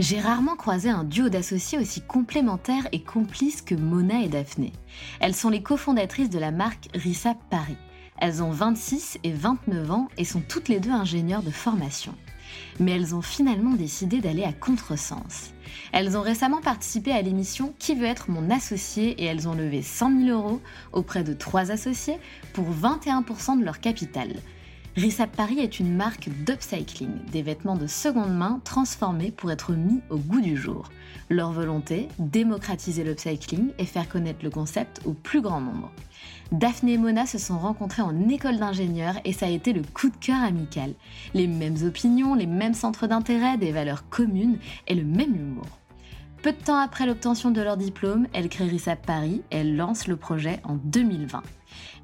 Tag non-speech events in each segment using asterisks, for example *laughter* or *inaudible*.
J'ai rarement croisé un duo d'associés aussi complémentaires et complices que Mona et Daphné. Elles sont les cofondatrices de la marque Rissa Paris. Elles ont 26 et 29 ans et sont toutes les deux ingénieures de formation. Mais elles ont finalement décidé d'aller à contresens. Elles ont récemment participé à l'émission Qui veut être mon associé et elles ont levé 100 000 euros auprès de trois associés pour 21% de leur capital. Rissap Paris est une marque d'upcycling, des vêtements de seconde main transformés pour être mis au goût du jour. Leur volonté, démocratiser l'upcycling et faire connaître le concept au plus grand nombre. Daphné et Mona se sont rencontrées en école d'ingénieur et ça a été le coup de cœur amical. Les mêmes opinions, les mêmes centres d'intérêt, des valeurs communes et le même humour. Peu de temps après l'obtention de leur diplôme, elles créent Rissap Paris et elles lancent le projet en 2020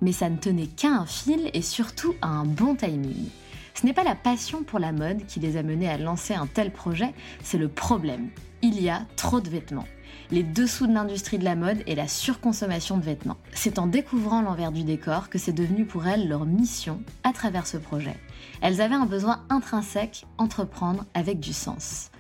mais ça ne tenait qu'à un fil et surtout à un bon timing. Ce n'est pas la passion pour la mode qui les a menés à lancer un tel projet, c'est le problème. Il y a trop de vêtements. Les dessous de l'industrie de la mode et la surconsommation de vêtements. C'est en découvrant l'envers du décor que c'est devenu pour elles leur mission à travers ce projet. Elles avaient un besoin intrinsèque, entreprendre avec du sens.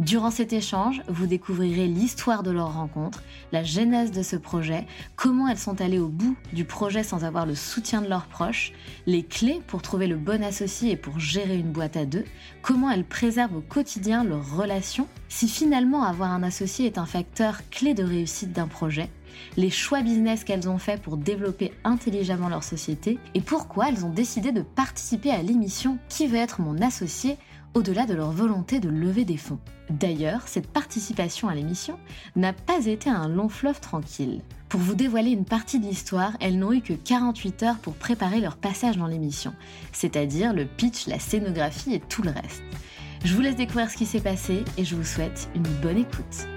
Durant cet échange, vous découvrirez l'histoire de leur rencontre, la genèse de ce projet, comment elles sont allées au bout du projet sans avoir le soutien de leurs proches, les clés pour trouver le bon associé et pour gérer une boîte à deux, comment elles préservent au quotidien leurs relations, si finalement avoir un associé est un facteur clé de réussite d'un projet, les choix business qu'elles ont fait pour développer intelligemment leur société et pourquoi elles ont décidé de participer à l'émission Qui veut être mon associé au-delà de leur volonté de lever des fonds. D'ailleurs, cette participation à l'émission n'a pas été un long fleuve tranquille. Pour vous dévoiler une partie de l'histoire, elles n'ont eu que 48 heures pour préparer leur passage dans l'émission, c'est-à-dire le pitch, la scénographie et tout le reste. Je vous laisse découvrir ce qui s'est passé et je vous souhaite une bonne écoute.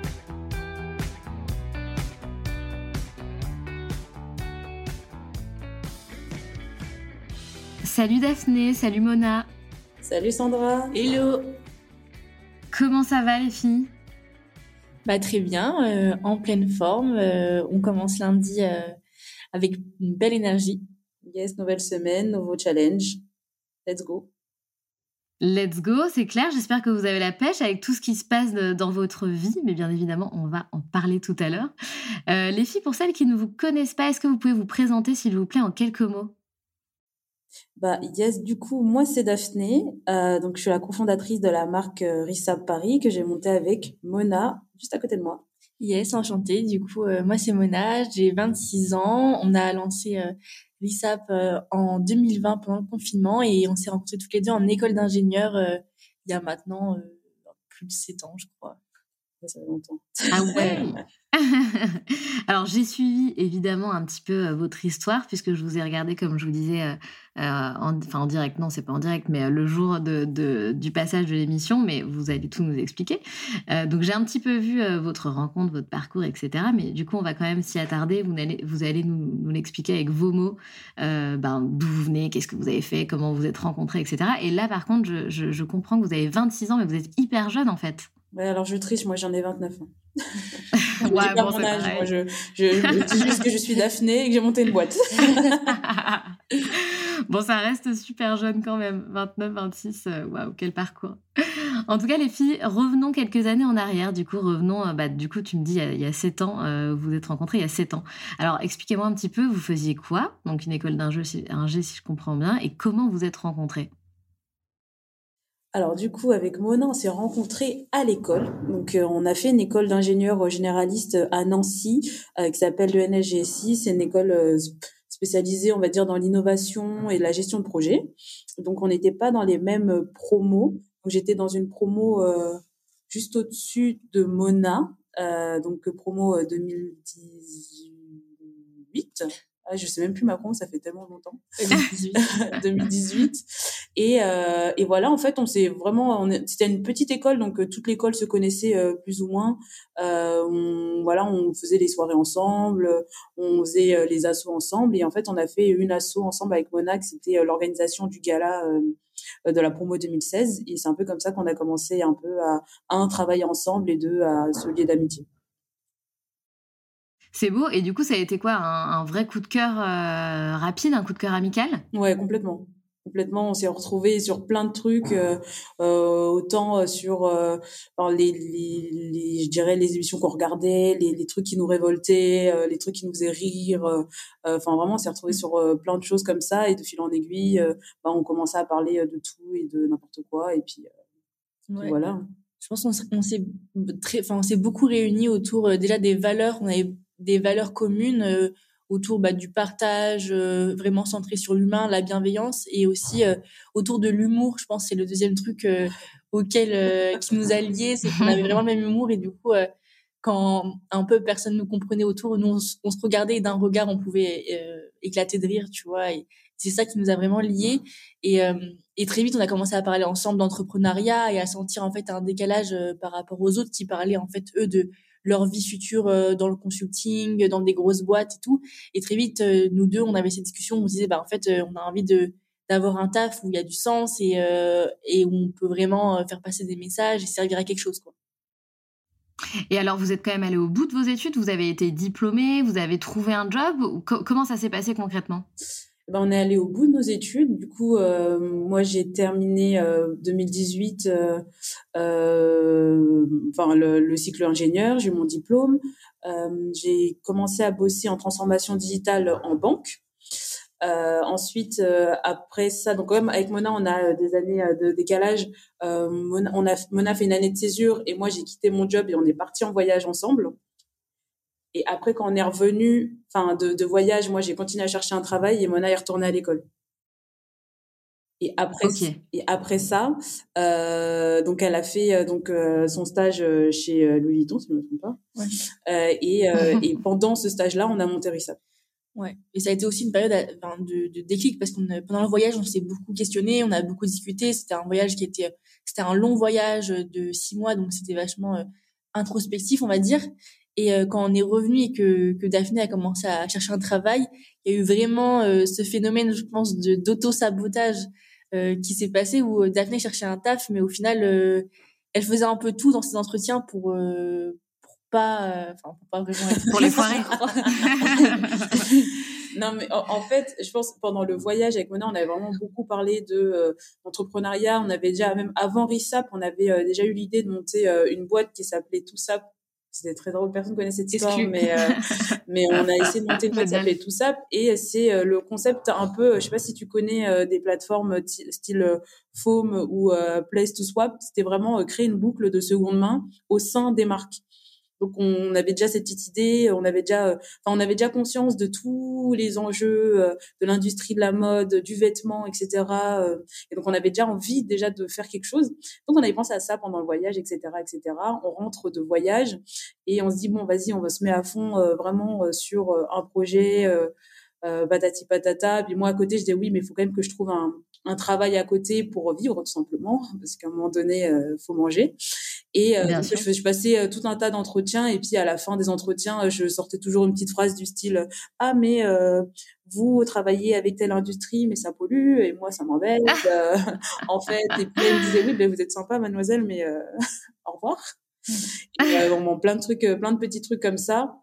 Salut Daphné, salut Mona. Salut Sandra. Hello. Comment ça va les filles? Bah très bien, euh, en pleine forme. Euh, on commence lundi euh, avec une belle énergie. Yes, nouvelle semaine, nouveau challenge. Let's go. Let's go, c'est clair. J'espère que vous avez la pêche avec tout ce qui se passe dans votre vie, mais bien évidemment, on va en parler tout à l'heure. les filles, pour celles qui ne vous connaissent pas, est-ce que vous pouvez vous présenter, s'il vous plaît, en quelques mots? Bah yes, du coup, moi c'est Daphné, euh, donc je suis la cofondatrice de la marque euh, Paris que j'ai montée avec Mona juste à côté de moi. Yes, enchantée. Du coup, euh, moi c'est Mona, j'ai 26 ans. On a lancé euh, Rissab euh, en 2020 pendant le confinement et on s'est rencontrés toutes les deux en école d'ingénieur il y a maintenant plus de 7 ans, je crois. Ça fait longtemps. Ah ouais *laughs* *laughs* Alors j'ai suivi évidemment un petit peu votre histoire puisque je vous ai regardé comme je vous disais, en, enfin en direct, non c'est pas en direct, mais le jour de, du passage de l'émission, mais vous allez tout nous expliquer. donc j'ai un petit peu vu votre rencontre, votre parcours, etc. Mais du coup on va quand même s'y attarder. Vous allez, vous allez nous, nous l'expliquer avec vos mots, ben, d'où vous venez, qu'est-ce que vous avez fait, comment vous êtes rencontrés, etc. Et là par contre je, je, je comprends que vous avez 26 ans, mais vous êtes hyper jeune en fait. Ouais, alors je triche, moi j'en ai 29 ans. *laughs* ouais, bon, mon âge, moi je, je, *laughs* dis juste que je suis Daphné et que j'ai monté une boîte. *laughs* bon, ça reste super jeune quand même, 29, 26, euh, waouh, quel parcours. En tout cas, les filles, revenons quelques années en arrière. Du coup, revenons, euh, bah, du coup, tu me dis, il y a, 7 ans, euh, vous vous êtes rencontrés il y a 7 ans. Alors, expliquez-moi un petit peu, vous faisiez quoi? Donc, une école d'un jeu, un G, si je comprends bien, et comment vous êtes rencontrés alors du coup, avec Mona, on s'est rencontrés à l'école. Donc euh, on a fait une école d'ingénieurs généralistes à Nancy euh, qui s'appelle le NSGSI. C'est une école euh, spécialisée, on va dire, dans l'innovation et la gestion de projet. Donc on n'était pas dans les mêmes promos. J'étais dans une promo juste au-dessus de Mona, donc promo 2018 ah, je sais même plus Macron, ça fait tellement longtemps. *laughs* 2018. 2018. *laughs* Et, euh, et voilà, en fait, on s'est vraiment, c'était une pettoute école, donc euh, toute l'école se connaissait euh, plus ou moins. Euh, on, voilà, on faisait les soirées ensemble, on faisait euh, les assos ensemble, et en fait, on a fait une asso ensemble avec Monac. C'était l'organisation du gala de la promo 2016, et c'est un peu comme ça qu'on a commencé un peu à un travailler ensemble et deux à se lier d'amitié. C'est beau. Et du coup, ça a été quoi un, vrai coup de cœur euh, rapide, un coup de cœur amical? Ouais, complètement. Complètement, on s'est retrouvés sur plein de trucs, euh, euh, autant sur les, les, je dirais les émissions qu'on regardait, les, les, trucs qui nous révoltaient, les trucs qui nous faisaient rire. Enfin, vraiment, on s'est retrouvés sur plein de choses comme ça. Et de fil en aiguille, bah, on commençait à parler de tout et de n'importe quoi. Et puis, voilà. Je pense qu'on s'est très, enfin, on s'est beaucoup réunis autour déjà des valeurs. On avait des valeurs communes euh, autour bah, du partage, euh, vraiment centré sur l'humain, la bienveillance, et aussi euh, autour de l'humour. Je pense c'est le deuxième truc auquel qui nous a liés, c'est qu'on avait vraiment le même humour, et du coup, quand un peu personne nous comprenait autour, nous on, se regardait et d'un regard on pouvait éclater de rire, tu vois. Et c'est ça qui nous a vraiment liés. Et, et très vite, on a commencé à parler ensemble d'entrepreneuriat et à sentir en fait un décalage par rapport aux autres qui parlaient en fait eux de leur vie future euh, dans le consulting, dans des grosses boîtes et tout. Et très vite, euh, nous deux, on avait cette discussion, on se disait, bah, en fait, euh, on a envie de d'avoir un taf où il y a du sens et, et où on peut vraiment faire passer des messages et servir à quelque chose. Quoi. Et alors, vous êtes quand même allé au bout de vos études, vous avez été diplômé, vous avez trouvé un job. Comment ça s'est passé concrètement? Ben, on est allé au bout de nos études. Du coup, euh, moi, j'ai terminé euh, 2018, euh, euh, enfin le, le, cycle ingénieur. J'ai eu mon diplôme. Euh, j'ai commencé à bosser en transformation digitale en banque. ensuite, après ça, donc quand même avec Mona, on a des années de décalage. Mona, on a Mona fait une année de césure et moi j'ai quitté mon job et on est parti en voyage ensemble. Et après, quand on est revenu, enfin, de, de voyage, moi, j'ai continué à chercher un travail et Mona est retournée à l'école. Et après, et après ça, euh, donc elle a fait euh, donc euh, son stage chez Louis Vuitton, si je ne me trompe pas. Ouais. et, *laughs* et pendant ce stage-là, on a monté Rissa. Ouais. Et ça a été aussi une période de, de déclic parce qu'on pendant le voyage, on s'est beaucoup questionné, on a beaucoup discuté. C'était un voyage qui était, c'était un long voyage de six mois, donc c'était vachement introspectif, on va dire. Et euh, quand on est revenu et que, que Daphné a commencé à chercher un travail, il y a eu vraiment euh, ce phénomène, je pense, de d'auto-sabotage euh, qui s'est passé où Daphné cherchait un taf, mais au final, elle faisait un peu tout dans ses entretiens pour pour pas, enfin pour pas vraiment être pour les foirer. *laughs* non, mais en, fait, je pense pendant le voyage avec Mona, on avait vraiment beaucoup parlé de entrepreneuriat. On avait déjà même avant RISAP, on avait déjà eu l'idée de monter une boîte qui s'appelait Tout ça c'était très drôle, personne connaît cette histoire, mais, euh, *laughs* mais on a essayé de monter qui s'appelait Tout ça. Et c'est euh, le concept un peu, je sais pas si tu connais euh, des plateformes style Foam ou Place to Swap, c'était vraiment créer une boucle de seconde main au sein des marques. Donc on avait déjà cette petite idée, on avait déjà, enfin on avait déjà conscience de tous les enjeux de l'industrie de la mode, du vêtement, etc. Et donc on avait déjà envie déjà de faire quelque chose. Donc on avait pensé à ça pendant le voyage, etc., etc. On rentre de voyage et on se dit bon vas-y, on va se mettre à fond vraiment sur un projet euh, patati patata. Puis moi à côté, je dis oui, mais il faut quand même que je trouve un, un travail à côté pour vivre tout simplement, parce qu'à un moment donné, euh, faut manger. Et euh, je, je, passais euh, tout un tas d'entretiens, et puis à la fin des entretiens, je sortais toujours une petite phrase du style ah mais vous travaillez avec telle industrie, mais ça pollue, et moi ça m'embête. *laughs* *laughs* en fait, et puis elle me disait oui, ben, vous êtes sympa, mademoiselle, mais *laughs* au revoir. Mmh. Et, bon, plein de trucs, plein de petits trucs comme ça.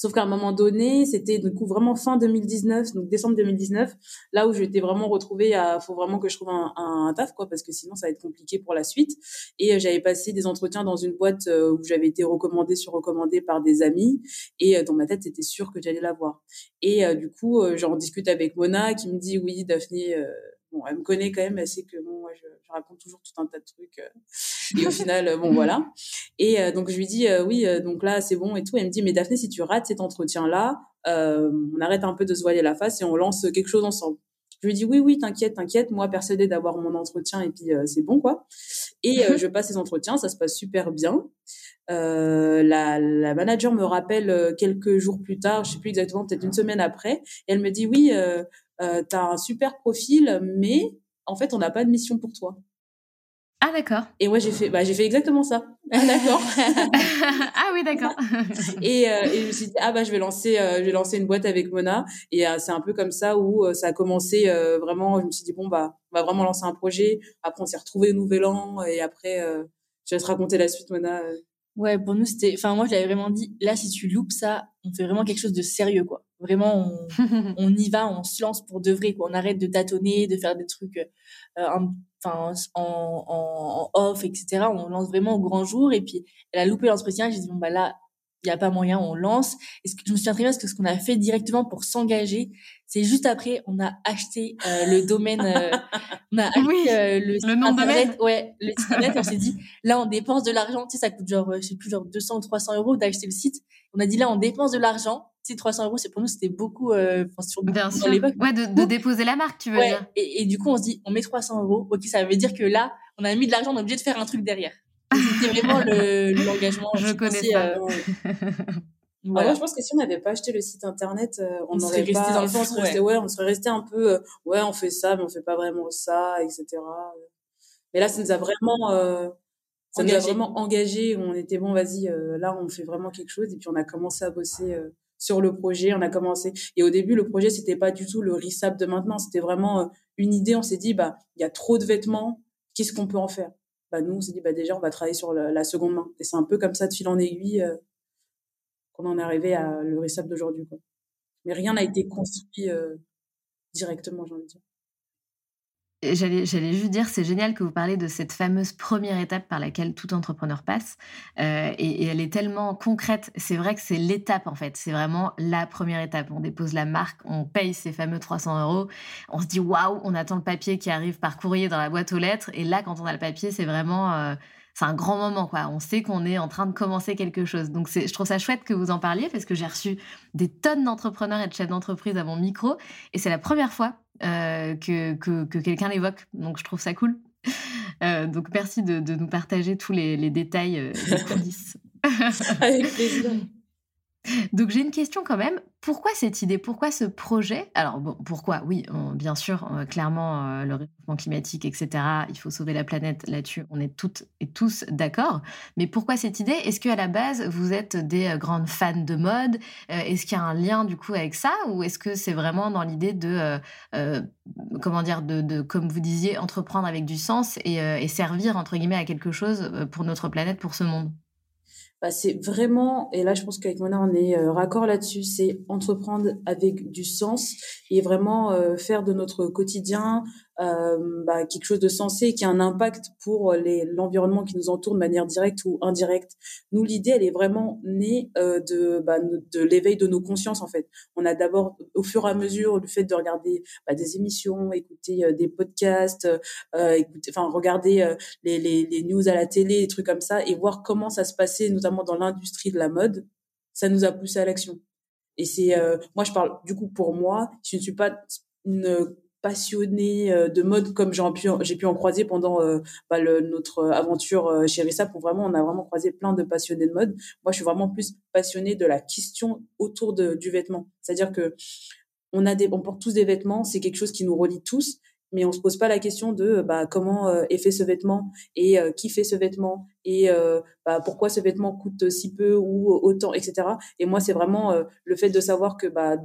Sauf qu'à un moment donné, c'était du coup vraiment fin 2019, donc décembre 2019, là où j'étais vraiment retrouvée à, faut vraiment que je trouve un, un, taf, quoi, parce que sinon ça va être compliqué pour la suite. Et euh, j'avais passé des entretiens dans une boîte euh, où j'avais été recommandée sur recommandée par des amis, et euh, dans ma tête c'était sûr que j'allais la voir. Et du coup, j'en discute avec Mona, qui me dit oui, Daphné bon, elle me connaît quand même, elle sait que bon, je, raconte toujours tout un tas de trucs. Euh, et au final, euh, bon, voilà. Et euh, donc, je lui dis, oui, donc là, c'est bon et tout. Elle me dit, mais Daphné, si tu rates cet entretien-là, on arrête un peu de se voiler la face et on lance quelque chose ensemble. Je lui dis, oui, oui, t'inquiète, t'inquiète. Moi, persuadée d'avoir mon entretien et puis c'est bon, quoi. Et je passe ces entretiens, ça se passe super bien. La, manager me rappelle quelques jours plus tard, je sais plus exactement, peut-être une semaine après, et elle me dit oui, euh, tu as un super profil, mais en fait, on n'a pas de mission pour toi. Ah d'accord. Et moi j'ai fait bah j'ai fait exactement ça. Ah d'accord. *laughs* ah oui d'accord. *laughs* et, euh, et je me suis dit ah bah je vais lancer euh, je vais lancer une boîte avec Mona et euh, c'est un peu comme ça où euh, ça a commencé vraiment je me suis dit bon bah on va vraiment lancer un projet après on s'est retrouvé au nouvel an et après je vais te raconter la suite Mona. Ouais pour nous c'était enfin moi je l'avais vraiment dit là si tu loupes ça on fait vraiment quelque chose de sérieux quoi. Vraiment, on, *laughs* on, y va, on se lance pour de vrai. Quoi. On arrête de tâtonner, de faire des trucs euh, enfin en, en, off, etc. On lance vraiment au grand jour. Et puis, elle a loupé l'entretien. J'ai dit, bon, bah là, il n'y a pas moyen, on lance. Et ce que, je me souviens très bien parce que ce qu'on a fait directement pour s'engager, c'est juste après, on a acheté euh, le domaine, euh, on a *laughs* acheté euh, le, le nom internet, ouais, le site internet. on s'est dit, là, on dépense de l'argent. Tu sais, ça coûte genre, je sais plus, genre 200 ou 300 euros d'acheter le site. On a dit, là, on dépense de l'argent 300 euros, c'est pour nous, c'était beaucoup, euh, sur, Bien sûr. Ouais, de, de, déposer la marque, tu veux dire. Et, et, du coup, on se dit, on met 300 euros. Ok, ça veut dire que là, on a mis de l'argent, on est obligé de faire un truc derrière. C'était *laughs* vraiment l'engagement. Je connais ça. Euh, *laughs* voilà. je pense que si on n'avait pas acheté le site internet, euh, on, aurait resté dans le fond, on serait resté, ouais, on serait resté un peu, euh, ouais, on fait ça, mais on fait pas vraiment ça, etc. Mais là, ça nous a vraiment, euh, ça nous a vraiment engagé. On était bon, vas-y, là, on fait vraiment quelque chose, et puis on a commencé à bosser sur le projet. On a commencé. Et au début, le projet, c'était pas du tout le RISAP de maintenant. C'était vraiment euh, une idée. On s'est dit, bah, il y a trop de vêtements. Qu'est-ce qu'on peut en faire? Bah, nous, on s'est dit, bah, déjà, on va travailler sur la, seconde main. Et c'est un peu comme ça, de fil en aiguille, euh, qu'on en est arrivé à le RISAP d'aujourd'hui. Mais rien n'a été construit euh, directement, j'ai envie de dire. J'allais, juste dire, c'est génial que vous parlez de cette fameuse première étape par laquelle tout entrepreneur passe. Euh, et, et, elle est tellement concrète. C'est vrai que c'est l'étape, en fait. C'est vraiment la première étape. On dépose la marque, on paye ces fameux 300 euros. On se dit, waouh, on attend le papier qui arrive par courrier dans la boîte aux lettres. Et là, quand on a le papier, c'est vraiment... Euh, c'est un grand moment, quoi. On sait qu'on est en train de commencer quelque chose. Donc, je trouve ça chouette que vous en parliez parce que j'ai reçu des tonnes d'entrepreneurs et de chefs d'entreprise à mon micro. Et c'est la première fois euh, que, que, que quelqu'un l'évoque. Donc je trouve ça cool. *laughs* Euh, donc merci de, nous partager tous les, les détails euh, des coulisses. *laughs* Avec plaisir. Donc j'ai une question quand même. Pourquoi cette idée? Pourquoi ce projet? Alors pourquoi? Oui, bien sûr, euh, clairement, euh, le réchauffement climatique, etc. Il faut sauver la planète. Là-dessus, on est toutes et tous d'accord. Mais pourquoi cette idée? Est-ce qu'à la base, vous êtes des euh, grandes fans de mode? Est-ce qu'il y a un lien du coup avec ça? Ou est-ce que c'est vraiment dans l'idée de, comment dire, de, comme vous disiez, entreprendre avec du sens et servir entre guillemets à quelque chose pour notre planète, pour ce monde? Bah, c'est vraiment, et là je pense qu'avec Mona on est euh, raccord là-dessus, c'est entreprendre avec du sens et vraiment euh, faire de notre quotidien euh, bah, quelque chose de sensé qui a un impact pour l'environnement qui nous entoure de manière directe ou indirecte. Nous, l'idée, elle est vraiment née euh, de bah, de l'éveil de nos consciences en fait. On a d'abord, au fur et à mesure, le fait de regarder bah, des émissions, écouter euh, des podcasts, euh, écouter, enfin regarder les, les, les news à la télé, des trucs comme ça, et voir comment ça se passait, notamment dans l'industrie de la mode, ça nous a poussé à l'action. Et c'est, moi, je parle du coup pour moi, je ne suis pas une passionnée euh, de mode comme j'ai pu j'ai pu en croiser pendant euh, bah, le, notre aventure euh, chez Rissa pour vraiment on a vraiment croisé plein de passionnés de mode. Moi je suis vraiment plus passionnée de la question autour de, du vêtement. C'est-à-dire que on a des on porte tous des vêtements c'est quelque chose qui nous relie tous mais on se pose pas la question de bah, comment est fait ce vêtement et qui fait ce vêtement et bah, pourquoi ce vêtement coûte si peu ou autant etc et moi c'est vraiment le fait de savoir que bah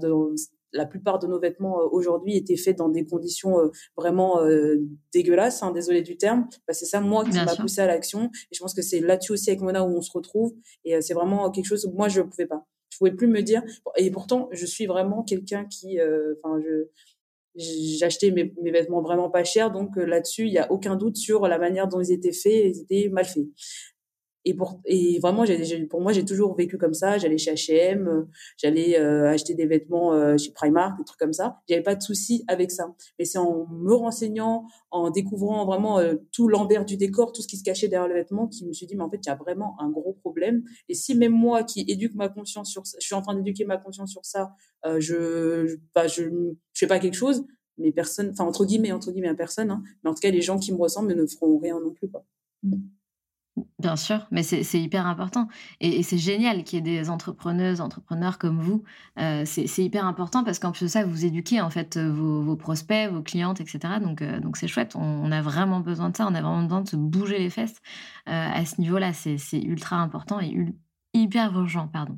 la plupart de nos vêtements euh, aujourd'hui étaient faits dans des conditions euh, vraiment euh, dégueulasses, hein, désolé du terme. Bah, c'est ça, moi, qui m'a poussé à l'action. Et je pense que c'est là-dessus aussi avec Mona où on se retrouve. Et c'est vraiment quelque chose où moi, je ne pouvais pas. Je pouvais plus me dire. Et pourtant, je suis vraiment quelqu'un qui, enfin, je j'achetais mes, mes, vêtements vraiment pas chers, donc là-dessus, il y a aucun doute sur la manière dont ils étaient faits, ils étaient mal faits. Et pour et vraiment, j'ai, pour moi, j'ai toujours vécu comme ça. J'allais chez H&M, j'allais euh, acheter des vêtements euh, chez Primark, des trucs comme ça. J'avais pas de souci avec ça. Mais c'est en me renseignant, en découvrant vraiment tout l'envers du décor, tout ce qui se cachait derrière le vêtement, qui me suis dit, mais en fait, il y a vraiment un gros problème. Et si même moi, qui éduque ma conscience sur ça, je suis en train d'éduquer ma conscience sur ça, euh, je, je, bah, je, je fais pas quelque chose, mais personne, enfin entre guillemets, entre guillemets, personne. Hein, mais en tout cas, les gens qui me ressemblent ne feront rien non plus, quoi. Mmh. Bien sûr, mais c'est hyper important. Et, c'est génial qu'il y ait des entrepreneuses, entrepreneurs comme vous. Euh, c'est hyper important parce qu'en plus de ça, vous éduquez en fait vos, prospects, vos clientes, etc. Donc euh, donc c'est chouette. On, a vraiment besoin de ça. On a vraiment besoin de se bouger les fesses euh, à ce niveau-là. C'est ultra important et hyper urgent, pardon.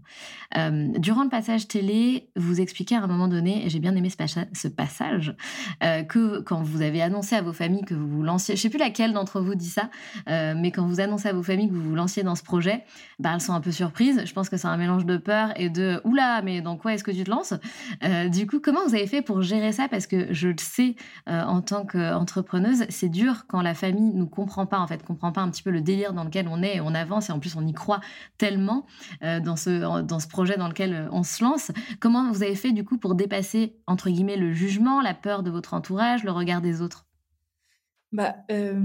Euh, durant le passage télé, vous expliquez à un moment donné, et j'ai bien aimé ce, passage, euh, que quand vous avez annoncé à vos familles que vous vous lanciez, je sais plus laquelle d'entre vous dit ça, euh, mais quand vous annoncez à vos familles que vous vous lanciez dans ce projet, bah, elles sont un peu surprises. Je pense que c'est un mélange de peur et de oula, mais dans quoi est-ce que tu te lances? Du coup, comment vous avez fait pour gérer ça? Parce que je le sais en tant qu'entrepreneuse, c'est dur quand la famille nous comprend pas, en fait, comprend pas un petit peu le délire dans lequel on est, et on avance et en plus on y croit tellement euh, dans, ce, dans ce projet dans lequel euh, on se lance. Comment vous avez fait du coup pour dépasser, entre guillemets, le jugement, la peur de votre entourage, le regard des autres? Bah, euh,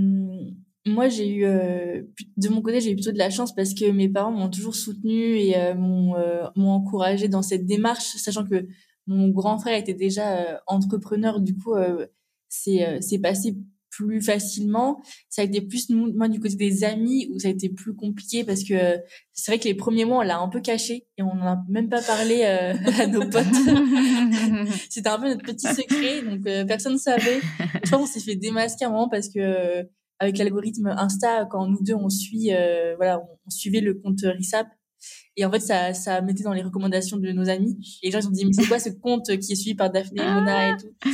Moi, j'ai eu, de mon côté, j'ai eu plutôt de la chance parce que mes parents m'ont toujours soutenu et m'ont encouragé dans cette démarche, sachant que mon grand frère était déjà entrepreneur, du coup, c'est passé plus facilement. Ça a été plus moi du côté des amis où ça a été plus compliqué parce que c'est vrai que les premiers mois on l'a un peu caché et on n'en a même pas parlé euh, à nos potes. *laughs* C'était un peu notre petit secret donc euh, personne ne savait. Je crois qu'on s'est fait démasquer un moment parce que euh, avec l'algorithme Insta quand nous deux on suit voilà on, suivait le compte Risap et en fait, ça, ça mettait dans les recommandations de nos amis. Et les gens, ils ont dit, mais c'est quoi ce compte qui est suivi par Daphné et Mona et tout?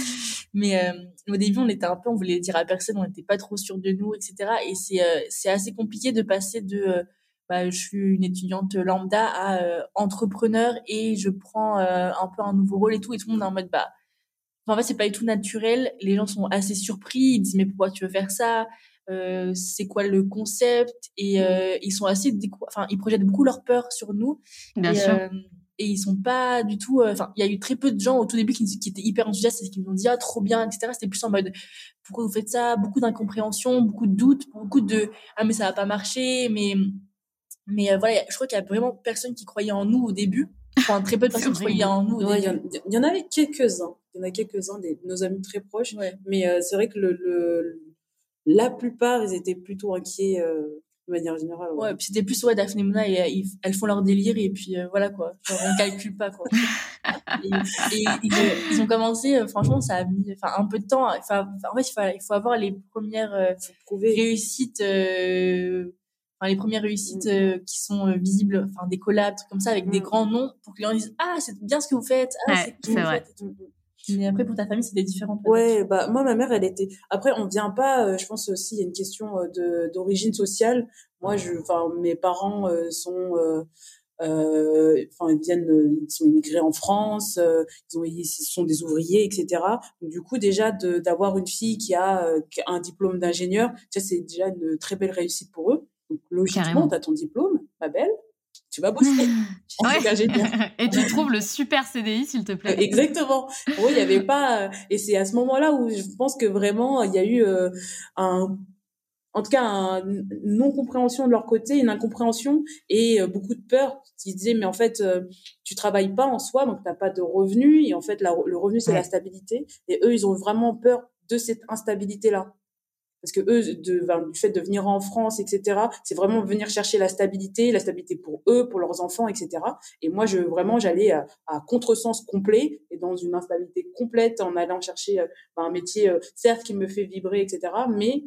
Mais euh, au début, on était un peu, on voulait dire à personne, on n'était pas trop sûr de nous, etc. Et c'est euh, c'est assez compliqué de passer de euh, bah, je suis une étudiante lambda à entrepreneur et je prends un peu un nouveau rôle et tout. Et tout le monde est en mode bah en fait, c'est pas du tout naturel. Les gens sont assez surpris. Ils disent mais pourquoi tu veux faire ça? Euh, C'est quoi le concept? Et euh, ils sont assez, enfin, ils projettent beaucoup leur peur sur nous. Bien sûr et ils sont pas du tout euh, enfin il y a eu très peu de gens au tout début qui, qui étaient hyper enthousiastes et qui nous ont dit ah trop bien etc c'était plus en mode pourquoi vous faites ça? Beaucoup d'incompréhension beaucoup de doutes beaucoup de ah mais ça va pas marcher mais mais euh, voilà je crois qu'il y a vraiment personne qui croyait en nous au début. Enfin très peu de personnes qui croyaient en nous il y, en avait quelques uns il y en a quelques uns de nos amis très proches. Mais euh, c'est vrai que le, le, la plupart ils étaient plutôt inquiets de manière générale. Ouais, puis c'était plus, ouais, Daphné Mouna, et, elles font leur délire, et puis euh, voilà, quoi. Genre, on calcule pas, quoi. *laughs* et, ils, ont commencé, euh, franchement, ça a mis enfin, un peu de temps. Enfin, en fait, il faut, il faut avoir les premières euh, réussites, enfin, les premières réussites mm. qui sont visibles, enfin, des collabs, trucs comme ça, avec des mm. grands noms, pour que les gens disent, ah, c'est bien ce que vous faites, ah, c'est ce que vous faites. Mais après, pour ta famille, c'était différent. Ouais, bah, moi, ma mère, elle était, après, on vient pas, euh, je pense aussi, il y a une question euh, de, d'origine sociale. Moi, je, enfin, mes parents euh, sont, enfin ils viennent, ils sont immigrés en France, ils ont, ils sont des ouvriers, etc. Donc, du coup déjà d'avoir une fille qui a, un diplôme d'ingénieur, c'est déjà une très belle réussite pour eux. Donc logiquement, tu as ton diplôme, ma belle, tu vas bosser *laughs* *laughs* Et tu trouves le super CDI, s'il te plaît. Exactement. Oui, il y avait pas. Et c'est à ce moment-là où je pense que vraiment il y a eu euh, un, en tout cas, une non compréhension de leur côté, une incompréhension et euh, beaucoup de peur. Ils disaient mais en fait euh, tu travailles pas en soi, donc t'as pas de revenus et en fait le revenu c'est la stabilité. Et eux ils ont vraiment peur de cette instabilité là parce que eux, de, du fait de venir en France, etc., c'est vraiment venir chercher la stabilité, la stabilité pour eux, pour leurs enfants, etc. Et moi, je vraiment, j'allais à, contresens complet et dans une instabilité complète en allant chercher euh, un métier, euh, certes, qui me fait vibrer, etc., mais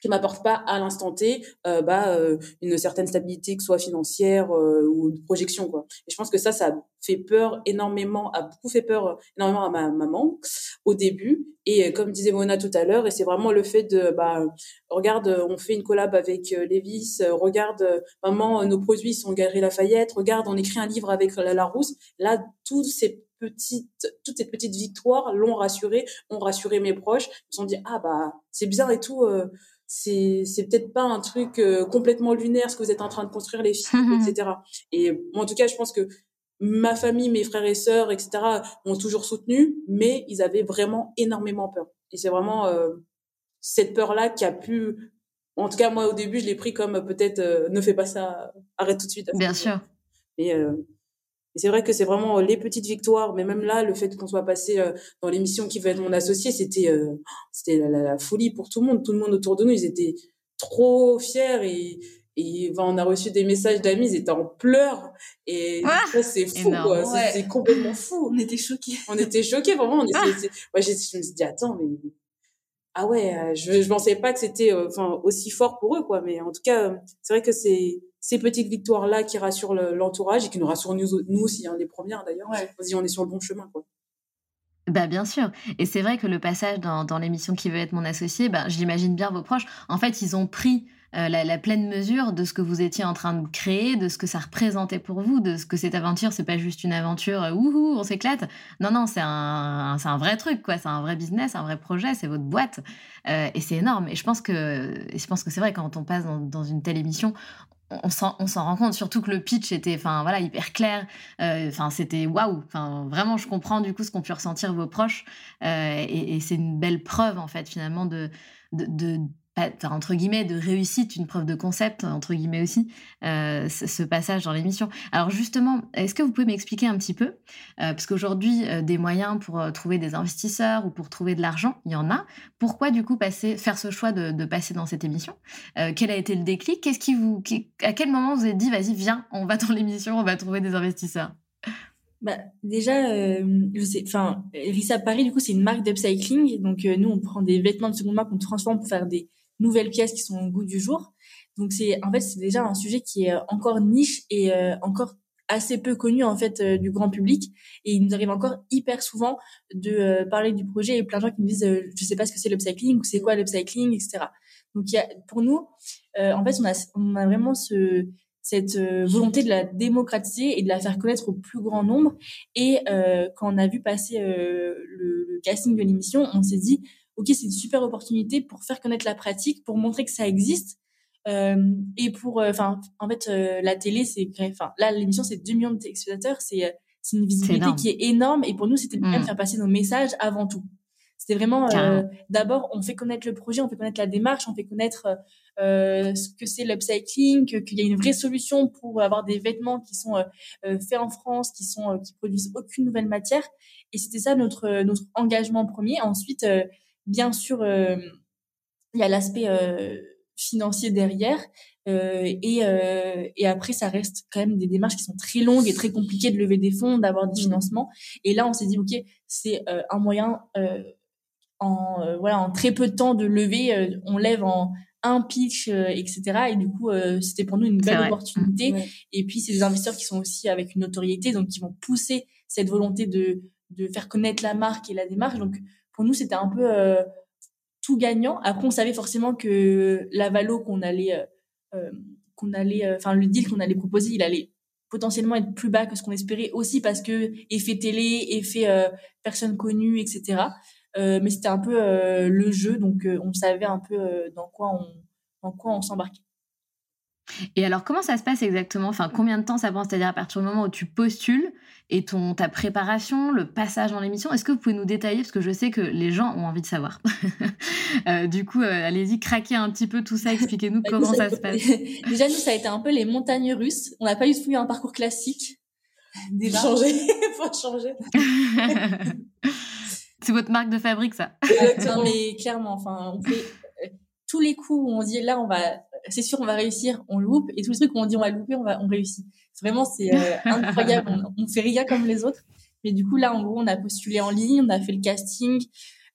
qui m'apporte pas à l'instant T euh, bah euh, une certaine stabilité que ce soit financière euh, ou de projection quoi. Et je pense que ça ça fait peur énormément a beaucoup fait peur énormément à ma maman au début. Et comme disait Mona tout à l'heure et c'est vraiment le fait de bah regarde on fait une collab avec Levis regarde maman nos produits sont Galerie Lafayette regarde on écrit un livre avec la Larousse. Là toutes ces petites toutes ces petites victoires l'ont rassuré ont rassuré mes proches. Ils se sont dit ah bah c'est bien et tout c'est c'est peut-être pas un truc euh, complètement lunaire ce que vous êtes en train de construire les filles etc et moi en tout cas je pense que ma famille mes frères et sœurs etc m'ont toujours soutenu mais ils avaient vraiment énormément peur. Et c'est vraiment euh, cette peur là qui a pu en tout cas moi au début je l'ai pris comme peut-être euh, ne fais pas ça arrête tout de suite bien sûr. Et et c'est vrai que c'est vraiment euh, les petites victoires, mais même là, le fait qu'on soit passé euh, dans l'émission qui va être mon associé, c'était euh, c'était la, la, folie pour tout le monde. Tout le monde autour de nous, ils étaient trop fiers et, et on a reçu des messages d'amis, ils étaient en pleurs. Et ah, ça, c'est fou, quoi. C'est complètement fou. On était choqués. On était choqués, vraiment. On *laughs* ah. Moi, je, me suis dit, attends, mais ah ouais, je je pensais pas que c'était enfin aussi fort pour eux quoi, mais en tout cas, c'est vrai que c'est ces petites victoires-là qui rassurent l'entourage et qui nous rassurent nous, nous aussi, hein, les premières d'ailleurs. Ouais. on est sur le bon chemin. Quoi. Bah bien sûr. Et c'est vrai que le passage dans, dans l'émission qui veut être mon associé, bah, je l'imagine bien vos proches. En fait, ils ont pris euh, la, pleine mesure de ce que vous étiez en train de créer, de ce que ça représentait pour vous, de ce que cette aventure, c'est pas juste une aventure, euh, ouhou, on s'éclate. Non, non, c'est un, vrai truc, quoi. C'est un vrai business, un vrai projet, c'est votre boîte. Euh, et c'est énorme. Et je pense que, que c'est vrai, quand on passe dans, une telle émission, on s'en rend compte, surtout que le pitch était, enfin voilà, hyper clair. Euh, c'était waouh. Enfin, vraiment, je comprends du coup ce qu'ont pu ressentir vos proches, et, c'est une belle preuve en fait finalement de entre guillemets, de réussite, une preuve de concept, entre guillemets aussi, euh, ce passage dans l'émission. Alors justement, est-ce que vous pouvez m'expliquer un petit peu, euh, parce qu'aujourd'hui, euh, des moyens pour euh, trouver des investisseurs ou pour trouver de l'argent, il y en a. Pourquoi du coup passer, faire ce choix de, de passer dans cette émission? Quel a été le déclic? Qu'est-ce qui vous, à quel moment vous êtes dit, vas-y, viens, on va dans l'émission, on va trouver des investisseurs? Bah, déjà, euh, enfin, Paris, du coup, c'est une marque d'upcycling. Donc, nous, on prend des vêtements de seconde main qu'on transforme pour faire des, nouvelles pièces qui sont au goût du jour. Donc c'est en fait c'est déjà un sujet qui est euh, encore niche et euh, encore assez peu connu en fait euh, du grand public et il nous arrive encore hyper souvent de parler du projet et plein de gens qui me disent je sais pas ce que c'est l'upcycling ou c'est quoi l'upcycling? etc. Donc y a pour nous en fait on a on a vraiment ce cette volonté de la démocratiser et de la faire connaître au plus grand nombre et quand on a vu passer le, le casting de l'émission on s'est dit ok, c'est une super opportunité pour faire connaître la pratique, pour montrer que ça existe. Euh, et pour, euh, enfin, en fait, euh, la télé, c'est, enfin, là, l'émission, c'est 2 millions de téléspectateurs, c'est, euh, c'est une visibilité qui est énorme. Et pour nous, c'était bien de mm. faire passer nos messages avant tout. C'était vraiment, d'abord, on fait connaître le projet, on fait connaître la démarche, on fait connaître ce que c'est l'upcycling, qu'il y a une vraie solution pour avoir des vêtements qui sont faits en France, qui sont, qui produisent aucune nouvelle matière. Et c'était ça notre, notre engagement premier. Ensuite, Bien sûr, euh, il y a l'aspect euh, financier derrière. Euh, et, et après, ça reste quand même des démarches qui sont très longues et très compliquées de lever des fonds, d'avoir des mmh. financements. Et là, on s'est dit, OK, c'est un moyen en, voilà, en très peu de temps de lever. on lève en un pitch, etc. Et du coup, c'était pour nous une belle opportunité. Mmh. Et puis, c'est des investisseurs qui sont aussi avec une notoriété, donc qui vont pousser cette volonté de, de faire connaître la marque et la démarche. Donc, pour nous, c'était un peu euh, tout gagnant. Après, on savait forcément que la valo qu'on allait, euh, euh, qu'on allait, enfin le deal qu'on allait proposer, il allait potentiellement être plus bas que ce qu'on espérait aussi parce que effet télé, effet euh, personne connue, etc. Mais c'était un peu le jeu, donc on savait un peu dans quoi on, dans quoi on s'embarquait. Et alors, comment ça se passe exactement? Enfin, combien de temps ça prend? C'est-à-dire à partir du moment où tu postules et ton ta préparation, le passage dans l'émission. Est-ce que vous pouvez nous détailler? Parce que je sais que les gens ont envie de savoir. *laughs* euh, du coup, euh, allez-y, craquez un petit peu tout ça. Expliquez-nous bah, comment ça, se passe. *laughs* Déjà, nous, ça a été un peu les montagnes russes. On n'a pas eu tout un parcours classique. *laughs* Déjà. Changer, faut changer. C'est votre marque de fabrique, ça. non, mais clairement, enfin, on fait euh, tous les coups où on dit là, on va c'est sûr, on va réussir, on loupe, et tous les trucs où on dit on va louper, on va, on réussit. Vraiment, c'est euh, *laughs* incroyable. on, on fait rien comme les autres. Mais du coup, là, en gros, on a postulé en ligne, on a fait le casting.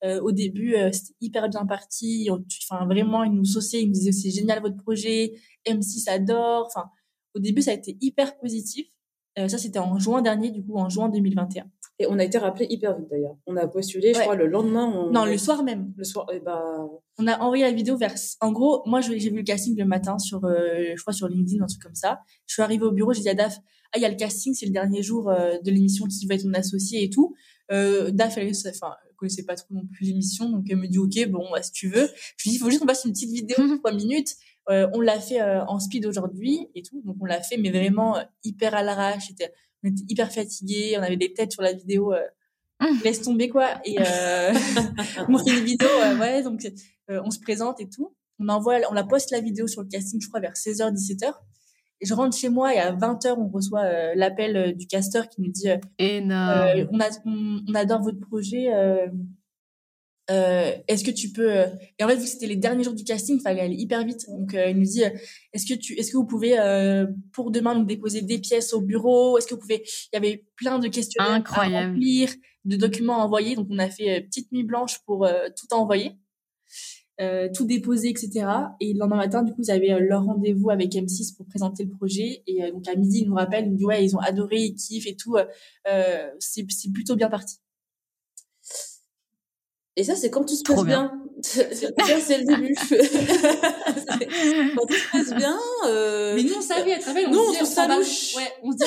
Euh, au début, euh, c'était hyper bien parti. Enfin, vraiment, ils nous sauçaient, ils nous disaient c'est génial votre projet, M6 adore. Enfin, au début, ça a été hyper positif. ça, c'était en juin dernier, du coup, en juin 2021. Et on a été rappelé hyper vite d'ailleurs. On a postulé, je crois, le lendemain. Non, le soir même. Le soir, et eh bah. On a envoyé la vidéo vers. En gros, moi, j'ai vu le casting le matin sur, euh, je crois, sur LinkedIn, un truc comme ça. Je suis arrivée au bureau, j'ai dit à Daf, ah, il y a le casting, c'est le dernier jour euh, de l'émission qui va être mon associé et tout. Euh, Daf, elle, enfin, connaissait pas trop non plus l'émission, donc elle me dit, ok, bon, bah, si tu veux. Je lui dis, il faut juste qu'on fasse une petite vidéo de *laughs* trois minutes. on l'a fait en speed aujourd'hui et tout, donc on l'a fait, mais vraiment hyper à l'arrache. On était hyper fatigués, on avait des têtes sur la vidéo, euh. *laughs* laisse tomber quoi. Et euh, on fait une vidéo, euh, ouais, donc euh, on se présente et tout. On envoie, on la poste la vidéo sur le casting, je crois vers 16h, 17h. Et je rentre chez moi et à 20h, on reçoit l'appel du casteur qui nous dit Énorme. on, a, on, adore votre projet. Euh, est-ce que tu peux et en fait vu que c'était les derniers jours du casting il fallait aller hyper vite. Donc il nous dit est-ce que tu est-ce que vous pouvez pour demain nous déposer des pièces au bureau? Est-ce que vous pouvez il y avait plein de questionnaires Incroyable. à remplir de documents à envoyer. Donc on a fait petite nuit blanche pour tout envoyer tout déposer etc et le lendemain matin du coup ils avaient leur rendez-vous avec M6 pour présenter le projet. Et donc à midi ils nous rappellent ils nous disent ouais ils ont adoré ils kiffent et tout. C'est c'est plutôt bien parti et ça, c'est quand tout se passe bien. *laughs* ça, c'est le début. *laughs* *laughs* quand tout se passe bien. Euh... Mais nous, on savait, à travers, on nous, on, s'emballe. Ouais, on se dit,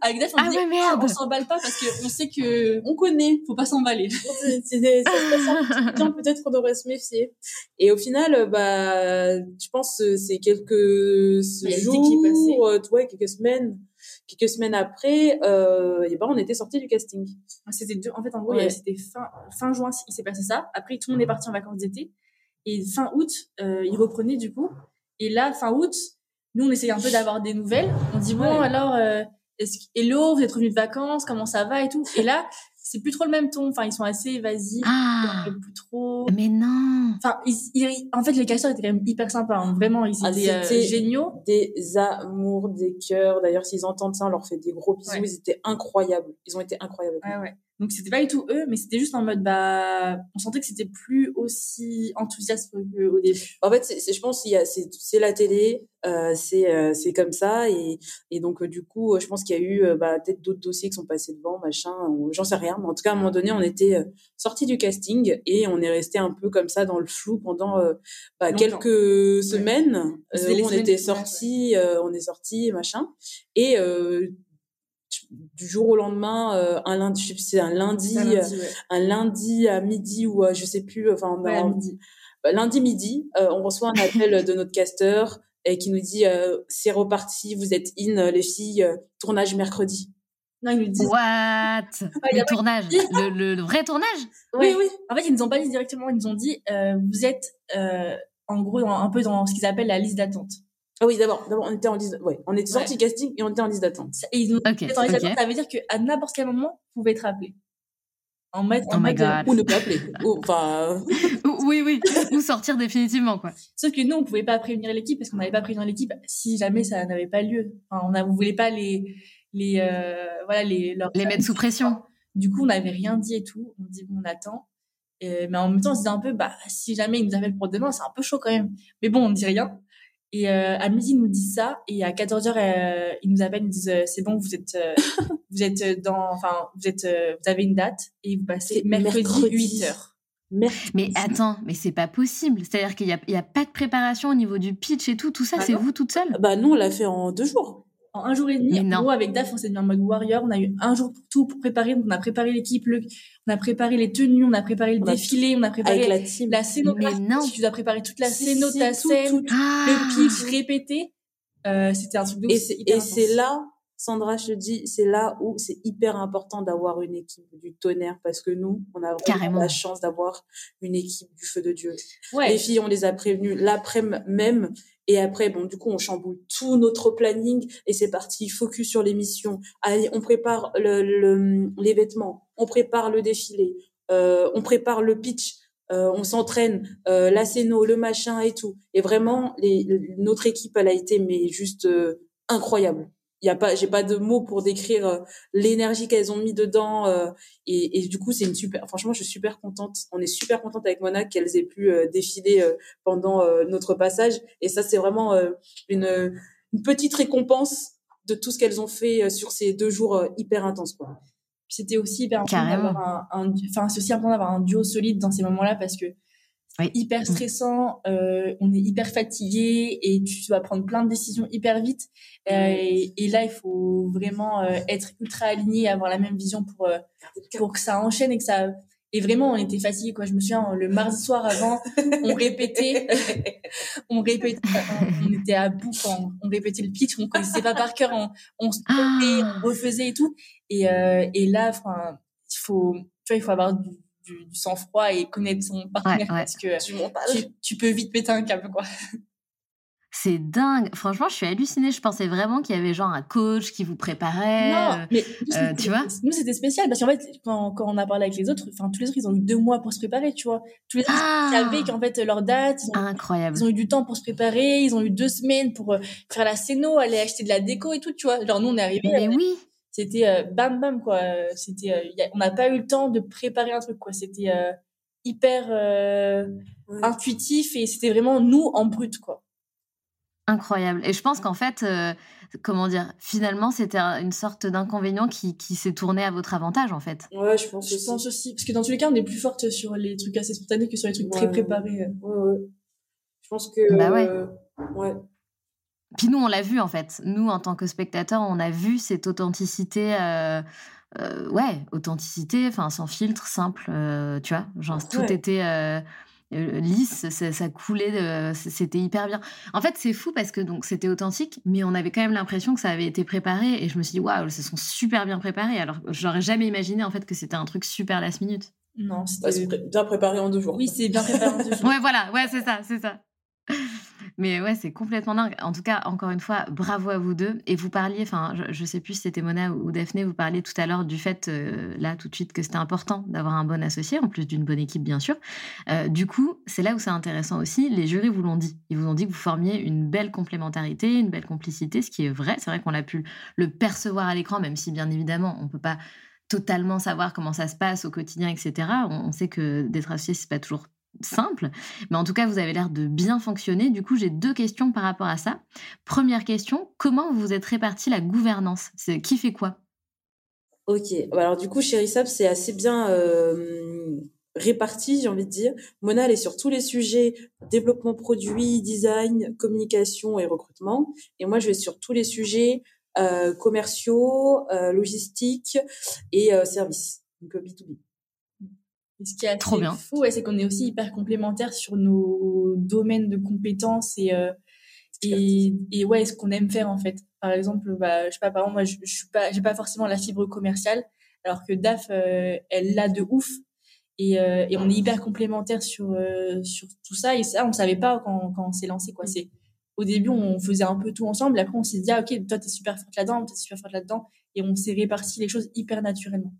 avec Def, on ah dit, merde. on s'emballe pas parce qu'on sait que, on connaît. Faut pas s'emballer. c'est, ça peut-être qu'on devrait se méfier. Et au final, bah, je pense, c'est quelques jours, euh, ouais, quelques semaines quelques semaines après, euh, et ben on était sorti du casting. C'était deux, en fait, en gros, c'était fin, fin juin, il s'est passé ça. Après, tout le monde est parti en vacances d'été. Et fin août, euh, il reprenait du coup. Et là, fin août, nous, on essayait un peu d'avoir des nouvelles. On dit, bon, alors, euh, est-ce, hello, vous êtes revenu de vacances, comment ça va et tout. Et là, c'est plus trop le même ton. Enfin, ils sont assez évasifs. Ah. Plus trop. Mais non. Enfin, ils, en fait, les casseurs étaient quand même hyper sympas. Hein. Vraiment, ils ah, étaient euh, géniaux. Des amours, des cœurs. D'ailleurs, s'ils entendent ça, on leur fait des gros bisous. Ils étaient incroyables. Ils ont été incroyables. Ouais, ouais. Donc c'était pas du tout eux, mais c'était juste en mode bah on sentait que c'était plus aussi enthousiaste qu'au début. En fait, c'est, je pense qu'il y a c'est, c'est la télé, euh, c'est euh, c'est comme ça. Et et donc euh, du coup je pense qu'il y a eu euh, bah peut-être d'autres dossiers qui sont passés devant machin, j'en sais rien, mais en tout cas à un moment donné on était euh, sorti du casting et on est resté un peu comme ça dans le flou pendant bah, quelques semaines où on était sorti, on est sorti machin. Et du jour au lendemain, euh, un lundi, c'est un lundi, un lundi, euh, un lundi, à midi ou je sais plus, enfin lundi. Bah, lundi midi, euh, on reçoit un appel de notre casteur et qui nous dit c'est reparti, vous êtes in les filles, tournage mercredi. Non, ils nous disent. What? *laughs* Le tournage, le, le, vrai tournage? Oui, oui. En fait, ils nous ont pas dit directement, ils nous ont dit vous êtes en gros un peu dans ce qu'ils appellent la liste d'attente. Ah oui, d'abord, d'abord, on était en liste, ouais, on était sorti casting et on était en liste d'attente. Et ils ont okay, en liste d'attente, ça veut dire qu'à n'importe quel moment, vous pouvez être appelé. En mode, oh my God. ou ne pas appeler. enfin. *laughs* oui, oui. Ou sortir définitivement, quoi. Sauf que nous, on pouvait pas prévenir l'équipe parce qu'on n'avait pas prévenu l'équipe si jamais ça n'avait pas lieu. Enfin, on ne on voulait pas les, les, euh, voilà, les, les mettre sous pression. Du coup, on n'avait rien dit et tout. On dit, bon, on attend. mais en même temps, on se disait un peu, bah, si jamais ils nous appellent pour demain, c'est un peu chaud quand même. Mais bon, on ne dit rien. Et euh, à midi, ils nous disent ça, et à 14 h euh, ils nous appellent, ils nous disent euh, c'est bon, vous êtes, euh, *laughs* vous êtes dans, enfin, vous êtes, vous avez une date et vous passez mercredi, 8 heures. Mais attends, mais c'est pas possible. C'est-à-dire qu'il y a, il y a pas de préparation au niveau du pitch et tout. Tout ça, bah c'est vous toute seule Bah nous, on l'a fait en deux jours. En un jour et demi, en gros, avec DAF, on s'est mis en mode warrior. On a eu un jour pour tout pour préparer. on a préparé l'équipe, le... on a préparé les tenues, on a préparé le défilé, on a préparé la, la scénographie. Tu dois préparer toute la scène, ta scène, le pitch répété. Euh, c'était un truc de Et c'est là Sandra, je te dis, c'est là où c'est hyper important d'avoir une équipe du tonnerre parce que nous, on a vraiment la chance d'avoir une équipe du feu de Dieu. Les filles, on les a prévenues l'après-midi même. Et après, bon, du coup, on chamboule tout notre planning et c'est parti, focus sur l'émission. Allez, on prépare le, les vêtements, on prépare le défilé, euh, on prépare le pitch. Euh, on s'entraîne, euh, la scéno, le machin et tout. Et vraiment, les, notre équipe, elle a été mais juste euh, incroyable il y a pas j'ai pas de mots pour décrire euh, l'énergie qu'elles ont mis dedans euh, et, et, du coup c'est une super franchement je suis super contente. On est super contente avec Mona qu'elles aient pu euh, défiler pendant notre passage. Et ça c'est vraiment une, une petite récompense de tout ce qu'elles ont fait sur ces deux jours hyper intenses quoi. C'était aussi hyper important d'avoir un, enfin c'est aussi important d'avoir un duo solide dans ces moments là parce que hyper mm. stressant, euh, on est hyper fatigué et tu vas prendre plein de décisions hyper vite. Euh, et, là, il faut vraiment euh, être ultra aligné, avoir la même vision pour pour que ça enchaîne et que ça. Et vraiment, on était fatigué quoi. Je me souviens le mardi soir avant, on répétait, *laughs* on répétait, on, était à bout quand on répétait le pitch, on connaissait pas par cœur, on, on se ah. on refaisait et tout. Et et là, enfin, il faut, tu vois, il faut avoir du du, sang-froid et connaître son partenaire parce que tu, peux vite péter un câble, quoi. C'est dingue. Franchement, je suis hallucinée. Je pensais vraiment qu'il y avait genre un coach qui vous préparait. Non, mais euh, tu vois. Nous, c'était spécial parce qu'en fait, quand, quand, on a parlé avec les autres, enfin, tous les autres, ils ont eu deux mois pour se préparer, tu vois. Tous les autres, ils ah savaient qu'en fait, leur date. Ils ont, Incroyable. Ils ont eu du temps pour se préparer. Ils ont eu deux semaines pour euh, faire la scéno, aller acheter de la déco et tout, tu vois. Genre, nous, on est arrivés. Mais oui c'était euh, bam bam quoi. C'était euh, on n'a pas eu le temps de préparer un truc quoi. C'était euh, hyper intuitif et c'était vraiment nous en brut quoi. Incroyable. Et je pense qu'en fait comment dire finalement c'était une sorte d'inconvénient qui, qui s'est tourné à votre avantage en fait. Ouais je pense je aussi. pense aussi. Parce que dans tous les cas on est plus forte sur les trucs assez spontanés que sur les trucs très préparés ouais, ouais. je pense que bah ouais. ouais puis nous, on l'a vu en fait. Nous, en tant que spectateurs, on a vu cette authenticité. Euh, euh, ouais, authenticité, enfin sans filtre, simple, euh, tu vois. Genre tout était lisse, ça, coulait, c'était hyper bien. En fait, c'est fou parce que donc c'était authentique, mais on avait quand même l'impression que ça avait été préparé. Et je me suis dit, waouh, ils se sont super bien préparés. Alors, j'aurais jamais imaginé en fait que c'était un truc super last minute. Non, c'était bien préparé en deux jours. Oui, c'est bien préparé en deux *laughs* jours. ouais, voilà, ouais, c'est ça, c'est ça. Mais ouais, c'est complètement dingue. En tout cas, encore une fois, bravo à vous deux. Et vous parliez, enfin, je, ne sais plus si c'était Mona ou Daphné, vous parliez tout à l'heure du fait, euh, là, tout de suite, que c'était important d'avoir un bon associé, en plus d'une bonne équipe, bien sûr. Euh, du coup, c'est là où c'est intéressant aussi. Les jurys vous l'ont dit. Ils vous ont dit que vous formiez une belle complémentarité, une belle complicité, ce qui est vrai. C'est vrai qu'on a pu le percevoir à l'écran, même si, bien évidemment, on peut pas totalement savoir comment ça se passe au quotidien, etc. On, on sait que d'être associé, c'est pas toujours simple, mais en tout cas, vous avez l'air de bien fonctionner. Du coup, j'ai deux questions par rapport à ça. Première question, comment vous êtes réparti la gouvernance? C'est qui fait quoi? Ok, alors du coup, chez c'est assez bien euh, réparti, j'ai envie de dire. Mona, elle est sur tous les sujets développement produit, design, communication et recrutement. Et moi, je vais sur tous les sujets euh, commerciaux, euh, logistique et services, donc B2B ce qui est Trop bien. fou, c'est qu'on est aussi hyper complémentaires sur nos domaines de compétences et euh, et, et ouais, ce qu'on aime faire en fait. Par exemple, bah, je sais pas, par exemple, moi, je, je suis pas, j'ai pas forcément la fibre commerciale, alors que Daf, euh, elle l'a de ouf. Et, euh, et on est hyper complémentaires sur sur tout ça. Et ça, on savait pas quand, quand on s'est lancé quoi. C'est au début, on faisait un peu tout ensemble. Après, on s'est dit ah ok, toi t'es super forte là-dedans, t'es super forte là-dedans, et on s'est réparti les choses hyper naturellement.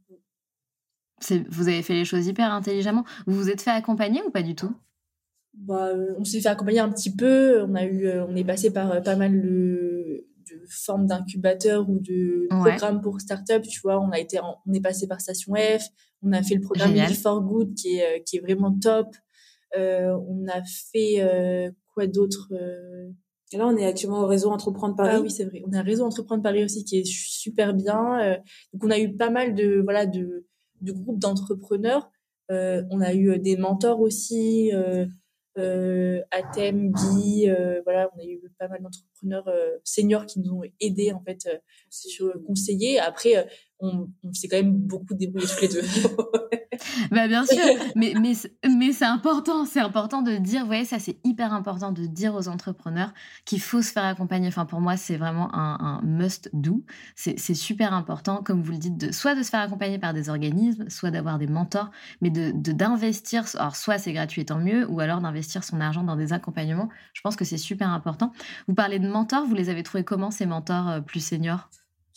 Vous avez fait les choses hyper intelligemment. Vous vous êtes fait accompagner ou pas du tout? Bah, euh, On s'est fait accompagner un petit peu. On, a eu, euh, on est passé par euh, pas mal de, formes d'incubateurs ou de programmes pour start-up. Tu vois, on, a été on est passé par Station F. On a fait le programme Live for Good qui est, qui est vraiment top. on a fait quoi d'autre là, on est actuellement au réseau Entreprendre Paris. Ah oui, c'est vrai. On a un réseau Entreprendre Paris aussi qui est super bien. donc, on a eu pas mal de, voilà, de, du groupe d'entrepreneurs. Euh, on a eu euh, des mentors aussi. Euh, Athème, Guy, voilà, on a eu pas mal d'entrepreneurs euh, seniors qui nous ont aidés en fait sur conseiller. Après, on, on s'est quand même beaucoup débrouillé tous les deux. *laughs* bah bien sûr, mais, mais, mais c'est important, c'est important de dire, vous voyez, ça c'est hyper important de dire aux entrepreneurs qu'il faut se faire accompagner. Enfin, pour moi, c'est vraiment un, un must-do. C'est super important, comme vous le dites, de, soit de se faire accompagner par des organismes, soit d'avoir des mentors, mais de d'investir, alors soit c'est gratuit, tant mieux, ou alors d'investir son argent dans des accompagnements. Je pense que c'est super important. Vous parlez de mentors, vous les avez trouvés comment ces mentors euh, plus seniors?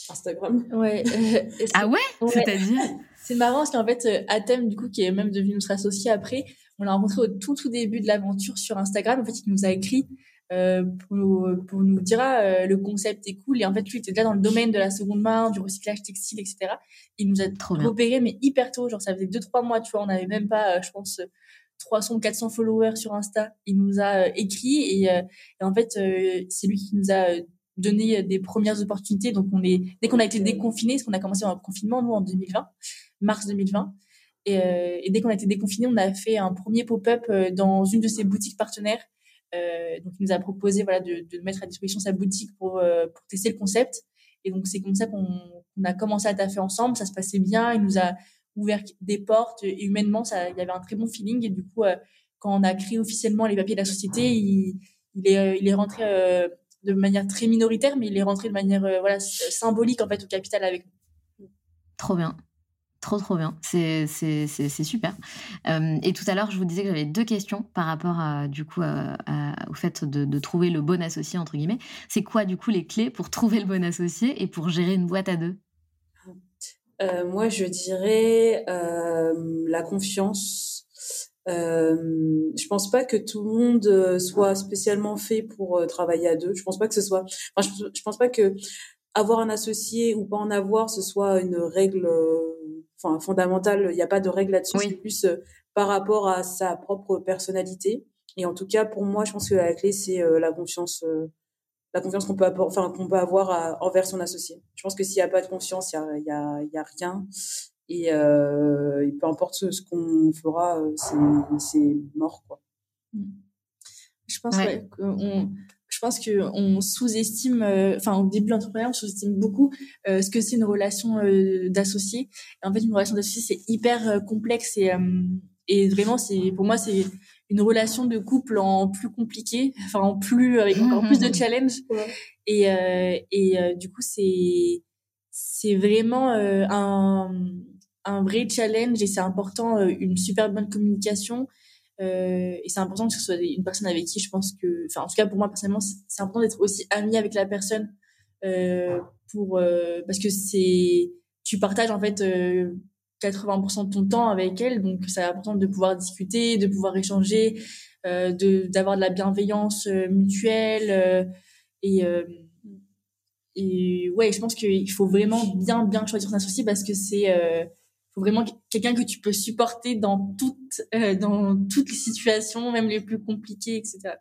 Instagram. Ouais. *laughs* ah ouais, C'est-à-dire? C'est marrant parce qu'en fait, euh, Athème, du coup, qui est même devenu notre associé après, on l'a rencontré au tout, tout début de l'aventure sur Instagram. En fait, il nous a écrit euh, pour, nous, pour nous dire ah, euh, le concept est cool. Et en fait, lui, il était déjà dans le domaine de la seconde main, du recyclage textile, etc. Il nous a Trop repéré, mais hyper tôt. Genre, ça faisait deux, trois mois, tu vois. On n'avait même pas, je pense, 300, 400 followers sur Insta. Il nous a écrit et, et, en fait, c'est lui qui nous a donner des premières opportunités. Donc, on est, dès qu'on a été déconfiné, parce qu'on a commencé en confinement, nous, en 2020, mars 2020, et, euh, dès qu'on a été déconfiné, on a fait un premier pop-up euh, dans une de ses boutiques partenaires. Euh, donc, il nous a proposé voilà, de, mettre à disposition sa boutique pour, euh, pour tester le concept. Et donc, c'est comme ça qu'on a commencé à taffer ensemble. Ça se passait bien. Il nous a ouvert des portes. Et humainement, ça, il y avait un très bon feeling. Et du coup, quand on a créé officiellement les papiers de la société, il, il est, il est rentré de manière très minoritaire, mais il est rentré de manière euh, voilà symbolique en fait au capital avec nous. Trop bien. Trop, trop bien. C'est super. Euh, et tout à l'heure, je vous disais que j'avais deux questions par rapport à, du coup, au fait de, trouver le bon associé, entre guillemets. C'est quoi, du coup, les clés pour trouver le bon associé et pour gérer une boîte à deux? Euh, Moi, je dirais la confiance euh, je pense pas que tout le monde euh, soit spécialement fait pour euh, travailler à deux. Je pense pas que ce soit. Enfin, je, je, pense pas que avoir un associé ou pas en avoir, ce soit une règle, euh, enfin fondamentale. Il n'y a pas de règle là-dessus. C'est plus par rapport à sa propre personnalité. Et en tout cas, pour moi, je pense que la clé c'est la confiance, la confiance qu'on peut, enfin qu'on peut avoir envers son associé. Je pense que s'il n'y a pas de confiance, il y a, y a, y a rien. Et, euh, et peu importe ce, qu'on fera, euh, c'est mort, quoi. Mm. Je pense ouais. qu'on je pense que on sous-estime, euh, enfin au début l'entrepreneuriat, on sous-estime beaucoup euh, ce que c'est une relation euh, d'associé. En fait, une relation d'associé c'est hyper euh, complexe et et vraiment c'est pour moi c'est une relation de couple en plus compliqué, *laughs* enfin en plus avec encore plus de *laughs* challenges. Et et du coup c'est c'est vraiment un un vrai challenge et c'est important, euh, une super bonne communication. Euh, et c'est important que ce soit une personne avec qui je pense que, enfin en tout cas pour moi personnellement, c'est important d'être aussi ami avec la personne euh, pour euh, parce que c'est tu partages en fait 80% de ton temps avec elle, donc c'est important de pouvoir discuter, de pouvoir échanger, de d'avoir de la bienveillance mutuelle et et ouais, je pense qu'il faut vraiment bien bien choisir son associé parce que c'est faut vraiment quelqu'un que tu peux supporter dans toutes euh, dans toutes les situations, même les plus compliquées, etc.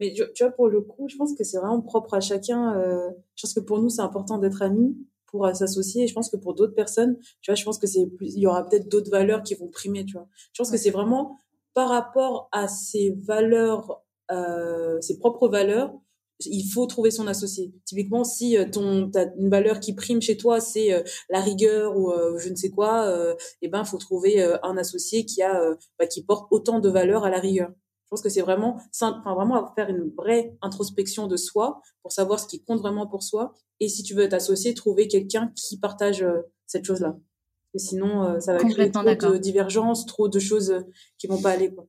Mais tu, vois, pour le coup, je pense que c'est vraiment propre à chacun. Euh, je pense que pour nous, c'est important d'être amis pour euh, s'associer. Et je pense que pour d'autres personnes, tu vois, je pense que c'est plus, il y aura peut-être d'autres valeurs qui vont primer, tu vois. Je pense que c'est vraiment par rapport à ces valeurs, euh, ses propres valeurs, il faut trouver son associé. Typiquement, si euh, ton as une valeur qui prime chez toi, c'est euh, la rigueur ou euh, je ne sais quoi, euh, eh ben faut trouver un associé qui a bah, qui porte autant de valeur à la rigueur. Je pense que c'est vraiment enfin vraiment faire une vraie introspection de soi pour savoir ce qui compte vraiment pour soi et si tu veux t'associer, trouver quelqu'un qui partage cette chose-là. sinon ça va créer trop de divergences, trop de choses qui vont pas aller quoi.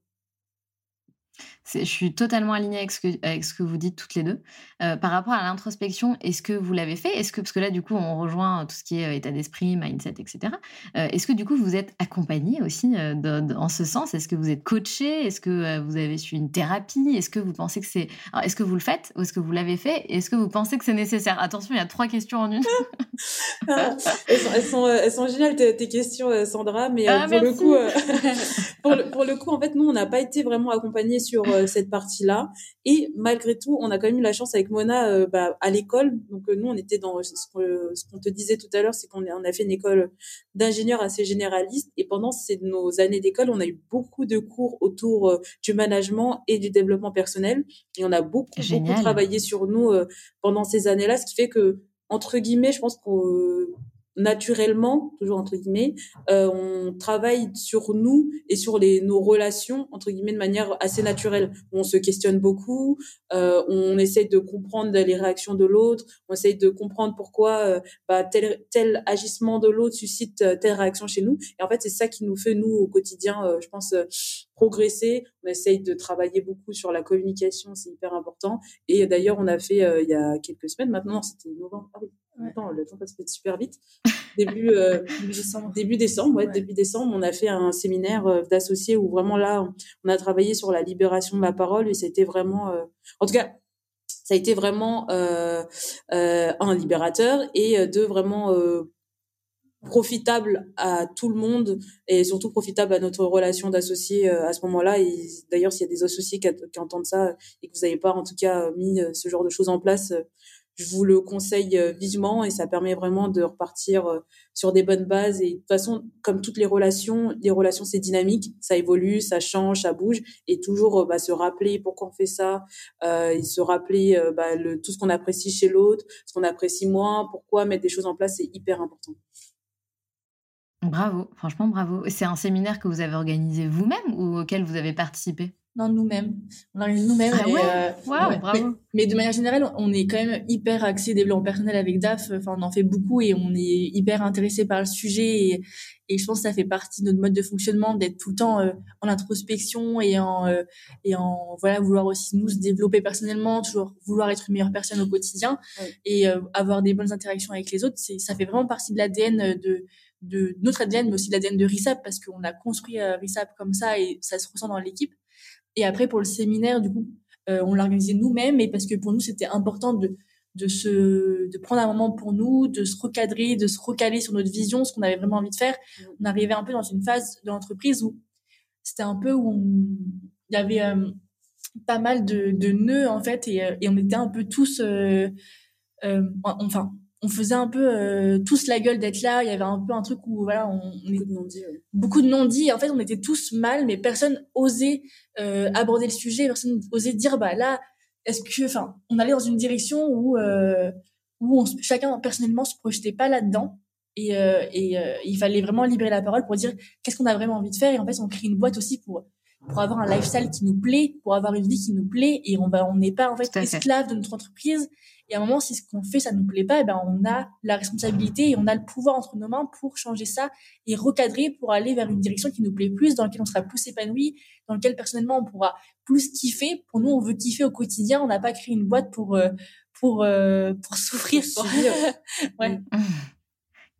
Je suis totalement alignée avec ce que, avec ce que vous dites toutes les deux. Euh, par rapport à l'introspection, est-ce que vous l'avez fait? Est-ce que parce que là, du coup, on rejoint tout ce qui est euh, état d'esprit, mindset, etc. Euh, est-ce que du coup, vous êtes accompagné aussi euh, de, de, en ce sens? Est-ce que vous êtes coaché Est-ce que euh, vous avez suivi une thérapie? Est-ce que vous pensez que c'est Est-ce que vous le faites ou est-ce que vous l'avez fait? Est-ce que vous pensez que c'est nécessaire? Attention, il y a trois questions en une. *laughs* elles, sont, elles, sont, elles sont géniales tes, tes questions, Sandra. Mais ah, pour le coup, *laughs* pour, le, *laughs* pour le coup, en fait, nous, on n'a pas été vraiment accompagnés sur cette partie-là. Et malgré tout, on a quand même eu la chance avec Mona bah, à l'école. Donc nous, on était dans ce qu'on te disait tout à l'heure, c'est qu'on on a fait une école d'ingénieurs assez généraliste. Et pendant ces, nos années d'école, on a eu beaucoup de cours autour du management et du développement personnel. Et on a beaucoup, beaucoup travaillé sur nous pendant ces années-là, ce qui fait que entre guillemets, je pense qu'on naturellement, toujours entre guillemets, euh, on travaille sur nous et sur les nos relations entre guillemets de manière assez naturelle. On se questionne beaucoup, euh, on essaie de comprendre les réactions de l'autre, on essaie de comprendre pourquoi euh, bah, tel tel agissement de l'autre suscite euh, telle réaction chez nous. Et en fait, c'est ça qui nous fait nous au quotidien, euh, je pense, progresser. On essaye de travailler beaucoup sur la communication, c'est hyper important. Et d'ailleurs, on a fait il y a quelques semaines maintenant, c'était novembre. Ah le temps passe super vite. Début, euh, *laughs* début décembre. Début décembre, ouais, début décembre, on a fait un séminaire euh, d'associés où vraiment là, on a travaillé sur la libération de la parole et c'était vraiment, euh, en tout cas, ça a été vraiment euh, euh, un libérateur et deux vraiment profitable à tout le monde et surtout profitable à notre relation d'associés à ce moment-là. Et d'ailleurs, s'il y a des associés qui, qui, entendent ça et que vous n'avez pas en tout cas mis ce genre de choses en place, je vous le conseille euh, vivement et ça permet vraiment de repartir euh, sur des bonnes bases. Et de toute façon, comme toutes les relations, les relations c'est dynamique, ça évolue, ça change, ça bouge et toujours euh, bah, se rappeler pourquoi on fait ça et se rappeler bah, tout ce qu'on apprécie chez l'autre, ce qu'on apprécie moins, pourquoi mettre des choses en place, c'est hyper important. Bravo, franchement bravo. C'est un séminaire que vous avez organisé vous-même ou auquel vous avez participé? Non, nous-mêmes. On arrive nous-mêmes. Ah euh, mais, de manière générale, on est quand même hyper axé développement personnel avec DAF. Enfin, on en fait beaucoup et on est hyper intéressé par le sujet. Et, et je pense que ça fait partie de notre mode de fonctionnement d'être tout le temps euh, en introspection et en, euh, et en voilà, vouloir aussi nous se développer personnellement, toujours vouloir être une meilleure personne au quotidien et avoir des bonnes interactions avec les autres. Ça fait vraiment partie de l'ADN de, de notre ADN, mais aussi de l'ADN de RISAP parce qu'on a construit RISAP comme ça et ça se ressent dans l'équipe. Et après, pour le séminaire, du coup, euh, on l'a organisé nous-mêmes, et parce que pour nous, c'était important de, de se, de prendre un moment pour nous, de se recadrer, de se recaler sur notre vision, ce qu'on avait vraiment envie de faire. On arrivait un peu dans une phase de l'entreprise où c'était un peu où il y avait euh, pas mal de, de nœuds, en fait, et, euh, et on était un peu tous, euh, enfin, on faisait un peu euh, tous la gueule d'être là. Il y avait un peu un truc où voilà, on, beaucoup de non-dits. Beaucoup de non-dits. En fait, on était tous mal, mais personne osait euh, aborder le sujet. Personne osait dire bah là, est-ce que, enfin, on allait dans une direction où euh, où on, chacun personnellement se projetait pas là-dedans. Et, et il fallait vraiment libérer la parole pour dire qu'est-ce qu'on a vraiment envie de faire. Et en fait, on crée une boîte aussi pour pour avoir un lifestyle qui nous plaît, pour avoir une vie qui nous plaît. Et on va, on n'est pas en fait esclave de notre entreprise et à un moment, si ce qu'on fait, ça nous plaît pas, eh ben, on a la responsabilité et on a le pouvoir entre nos mains pour changer ça et recadrer pour aller vers une direction qui nous plaît plus, dans laquelle on sera plus épanoui, dans laquelle personnellement on pourra plus kiffer. Pour nous, on veut kiffer au quotidien. On n'a pas créé une boîte pour, euh, pour, euh, pour *laughs* souffrir. ouais.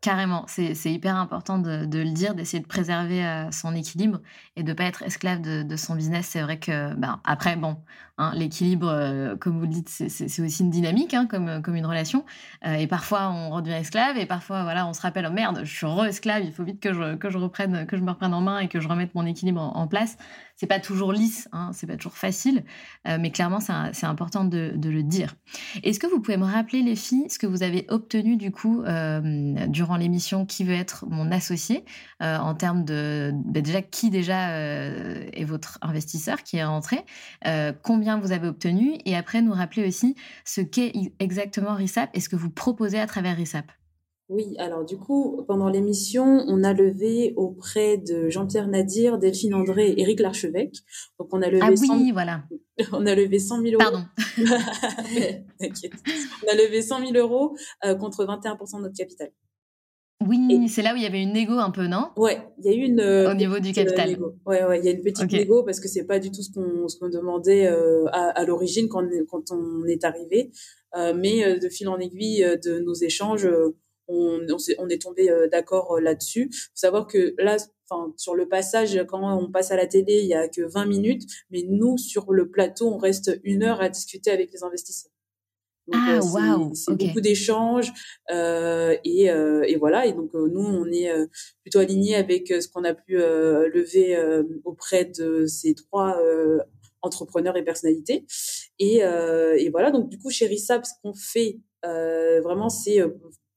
Carrément, c'est hyper important de, le dire, d'essayer de préserver euh, son équilibre et de pas être esclave de, son business. C'est vrai que, ben, après, bon, hein, l'équilibre, euh, comme vous le dites, c'est aussi une dynamique, hein, comme, comme une relation. Euh, et parfois, on redevient esclave et parfois, voilà, on se rappelle, oh merde, je suis re-esclave, il faut vite que je, que je reprenne, que je me reprenne en main et que je remette mon équilibre en place c'est pas toujours lisse, hein, c'est pas toujours facile, euh, mais clairement c'est important de, le dire. Est-ce que vous pouvez me rappeler les filles ce que vous avez obtenu du coup euh, durant l'émission Qui veut être mon associé euh, en termes de bah, déjà qui déjà est votre investisseur qui est rentré, combien vous avez obtenu et après nous rappeler aussi ce qu'est exactement RISAP et ce que vous proposez à travers RISAP. Oui, alors du coup, pendant l'émission, on a levé auprès de Jean-Pierre Nadir, Delphine André et Éric Larchevêque. Donc on a levé ah oui, voilà. *laughs* On a levé 100 000 euros. Pardon. *laughs* on a levé 100 000 euros euh, contre 21% de notre capital. Oui, c'est là où il y avait une négo un peu, non? Ouais, il y a eu une euh, au niveau du capital. Euh, ouais, ouais, il y a une petite négo parce que c'est pas du tout ce qu'on ce qu'on demandait euh, à, à l'origine quand quand on est arrivé, euh, mais de fil en aiguille de nos échanges, on, on, est, tombé euh, d'accord euh, là-dessus. Faut savoir que là, enfin sur le passage, quand on passe à la télé, il y a que 20 minutes, mais nous sur le plateau, on reste une heure à discuter avec les investisseurs. Donc, ah, wow. C'est beaucoup d'échanges euh, et, euh, et, voilà. Et donc nous, on est plutôt aligné avec ce qu'on a pu lever auprès de ces trois entrepreneurs et personnalités. Et, et, voilà, donc du coup, chez Rissap, ce qu'on fait vraiment, c'est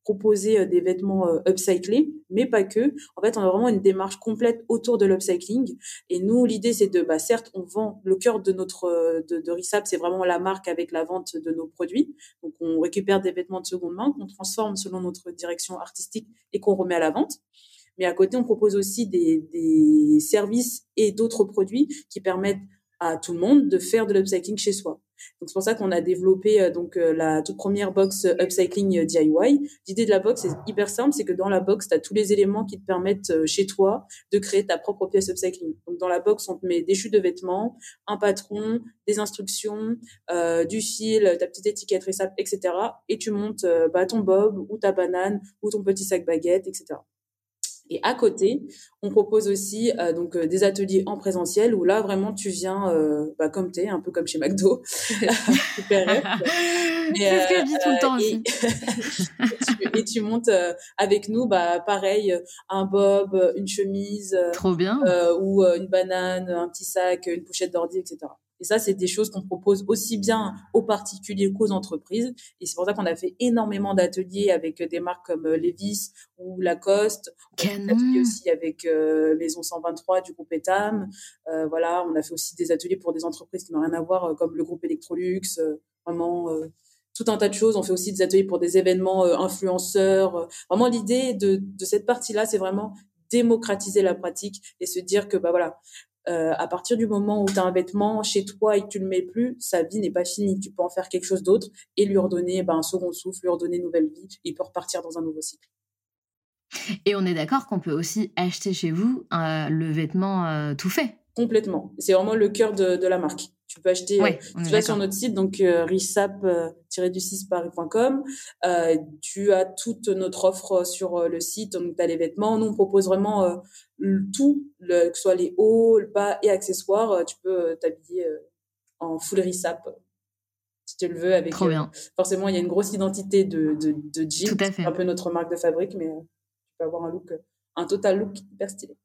proposer euh, des vêtements euh, upcyclés, mais pas que. En fait, on a vraiment une démarche complète autour de l'upcycling. Et nous, l'idée, c'est de, bah, certes, on vend le cœur de notre euh, de, de Risap, c'est vraiment la marque avec la vente de nos produits. Donc, on récupère des vêtements de seconde main qu'on transforme selon notre direction artistique et qu'on remet à la vente. Mais à côté, on propose aussi des, des services et d'autres produits qui permettent à tout le monde de faire de l'upcycling chez soi. Donc c'est pour ça qu'on a développé euh, donc euh, la toute première box euh, upcycling DIY. L'idée de la box est hyper simple, c'est que dans la box, tu as tous les éléments qui te permettent chez toi de créer ta propre pièce upcycling. Donc dans la box, on te met des chutes de vêtements, un patron, des instructions, euh, du fil, ta petite étiquette récap, etc. Et tu montes bah, ton bob ou ta banane ou ton petit sac baguette, etc. Et à côté, on propose aussi euh, donc euh, des ateliers en présentiel où là vraiment tu viens euh, bah, comme t'es, un peu comme chez McDo. *laughs* Super. *laughs* C'est ce que je dis tout le temps aussi. *laughs* et, tu, montes avec nous, bah pareil, un bob, une chemise, trop bien, ou une banane, un petit sac, une pochette d'ordi, etc. Et ça, c'est des choses qu'on propose aussi bien aux particuliers qu'aux entreprises. Et c'est pour ça qu'on a fait énormément d'ateliers avec des marques comme euh, Levis ou Lacoste. On a fait aussi avec euh, Maison 123 du groupe Etam. Euh, voilà, on a fait aussi des ateliers pour des entreprises qui n'ont rien à voir, comme le groupe Electrolux. vraiment tout un tas de choses. On fait aussi des ateliers pour des événements influenceurs. Vraiment, l'idée de, de cette partie-là, c'est vraiment démocratiser la pratique et se dire que bah voilà euh, à partir du moment où tu as un vêtement chez toi et que tu le mets plus, sa vie n'est pas finie. Tu peux en faire quelque chose d'autre et lui redonner ben, un second souffle, lui redonner une nouvelle vie. Il peut repartir dans un nouveau cycle. Et on est d'accord qu'on peut aussi acheter chez vous euh, le vêtement euh, tout fait. Complètement. C'est vraiment le cœur de, de la marque. Tu peux acheter, euh, tu vas sur notre site, donc euh, risap-du6 paris.com. Euh, tu as toute notre offre sur le site, donc tu as les vêtements. Nous, on propose vraiment tout, le, que ce soit les hauts, le bas et accessoires. tu peux t'habiller en full risap si tu le veux. Avec, Trop bien. forcément, il y a une grosse identité de, de, de jean. C'est un peu notre marque de fabrique, mais tu peux avoir un look, un total look hyper stylé.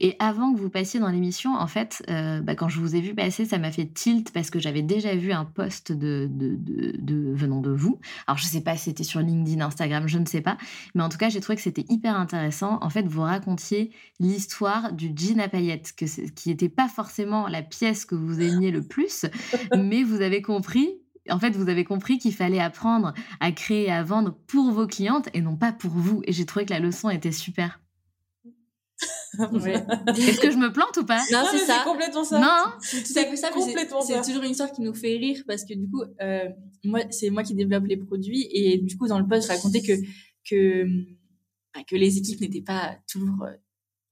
Et avant que vous passiez dans l'émission, en fait, euh, bah, quand je vous ai vu passer, ça m'a fait tilt parce que j'avais déjà vu un post de, venant de vous. Alors, je ne sais pas si c'était sur LinkedIn, Instagram, je ne sais pas. Mais en tout cas, j'ai trouvé que c'était hyper intéressant. En fait, vous racontiez l'histoire du jean à paillettes, qui n'était pas forcément la pièce que vous aimiez le plus, mais vous avez compris en fait, vous avez compris qu'il fallait apprendre à créer et à vendre pour vos clientes et non pas pour vous. Et j'ai trouvé que la leçon était super. *laughs* Est-ce que je me plante ou pas? Non, c'est ça. complètement ça. Non, c'est ça. C'est toujours une histoire qui nous fait rire parce que du coup, euh, moi, c'est moi qui développe les produits et du coup, dans le post, je racontais que que bah, que les équipes n'étaient pas toujours euh,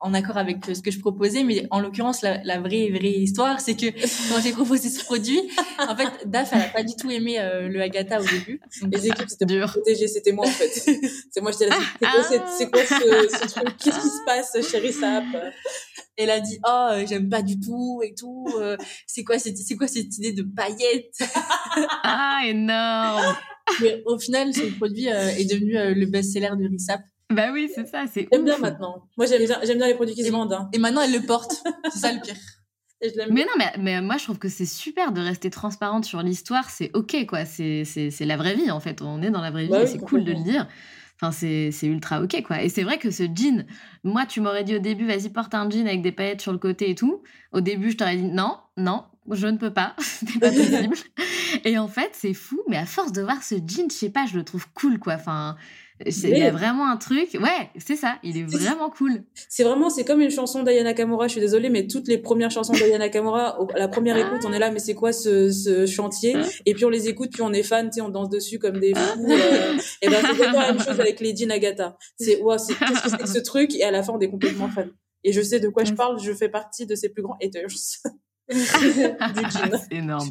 en accord avec ce que je proposais, mais en l'occurrence, la, la, vraie vraie histoire, c'est que *laughs* quand j'ai proposé ce produit, en fait, Daf, elle a pas du tout aimé euh, le Agatha au début. les équipes c'était dur. Protégé, c'était moi en fait. c'est moi, j'étais là. C'est quoi, ce, ce, truc? Qu'est-ce qui se passe, chérie Sap? Elle a dit, oh, euh, j'aime pas du tout et tout. Euh, c'est quoi cette, c'est quoi cette idée de paillettes? Ah, énorme. Mais au final, ce produit est devenu le best-seller du Risap. Bah oui, c'est ça, c'est J'aime bien maintenant. Moi, j'aime bien, j'aime bien les produits qui se vendent. Hein. Et maintenant, elle le porte. c'est ça le pire. *laughs* mais non, mais, mais, moi je trouve que c'est super de rester transparente sur l'histoire, c'est ok quoi, c'est la vraie vie en fait, on est dans la vraie bah vie c'est cool de le dire. Enfin, c'est ultra ok quoi. Et c'est vrai que ce jean, moi tu m'aurais dit au début, vas-y porte un jean avec des paillettes sur le côté et tout. Au début je t'aurais dit non, non, je ne peux pas, *laughs* c'est pas possible. *laughs* et en fait c'est fou, mais à force de voir ce jean, je sais pas, je le trouve cool quoi. Enfin, il y a vraiment un truc. Ouais, c'est ça. Il est vraiment cool. C'est vraiment, c'est comme une chanson d'Ayana Kamura. Je suis désolée, mais toutes les premières chansons d'Ayana Kamura, la première écoute, on est là, mais c'est quoi ce, chantier? Et puis on les écoute, puis on est fan, tu sais, on danse dessus comme des fous. Euh, et ben c'est la même chose *laughs* avec Lady Nagata. C'est ouais, c'est qu'est-ce que c'est que ce truc? Et à la fin, on est complètement fan. Et je sais de quoi je parle. Je fais partie de ses plus grands haters. *laughs* c'est énorme.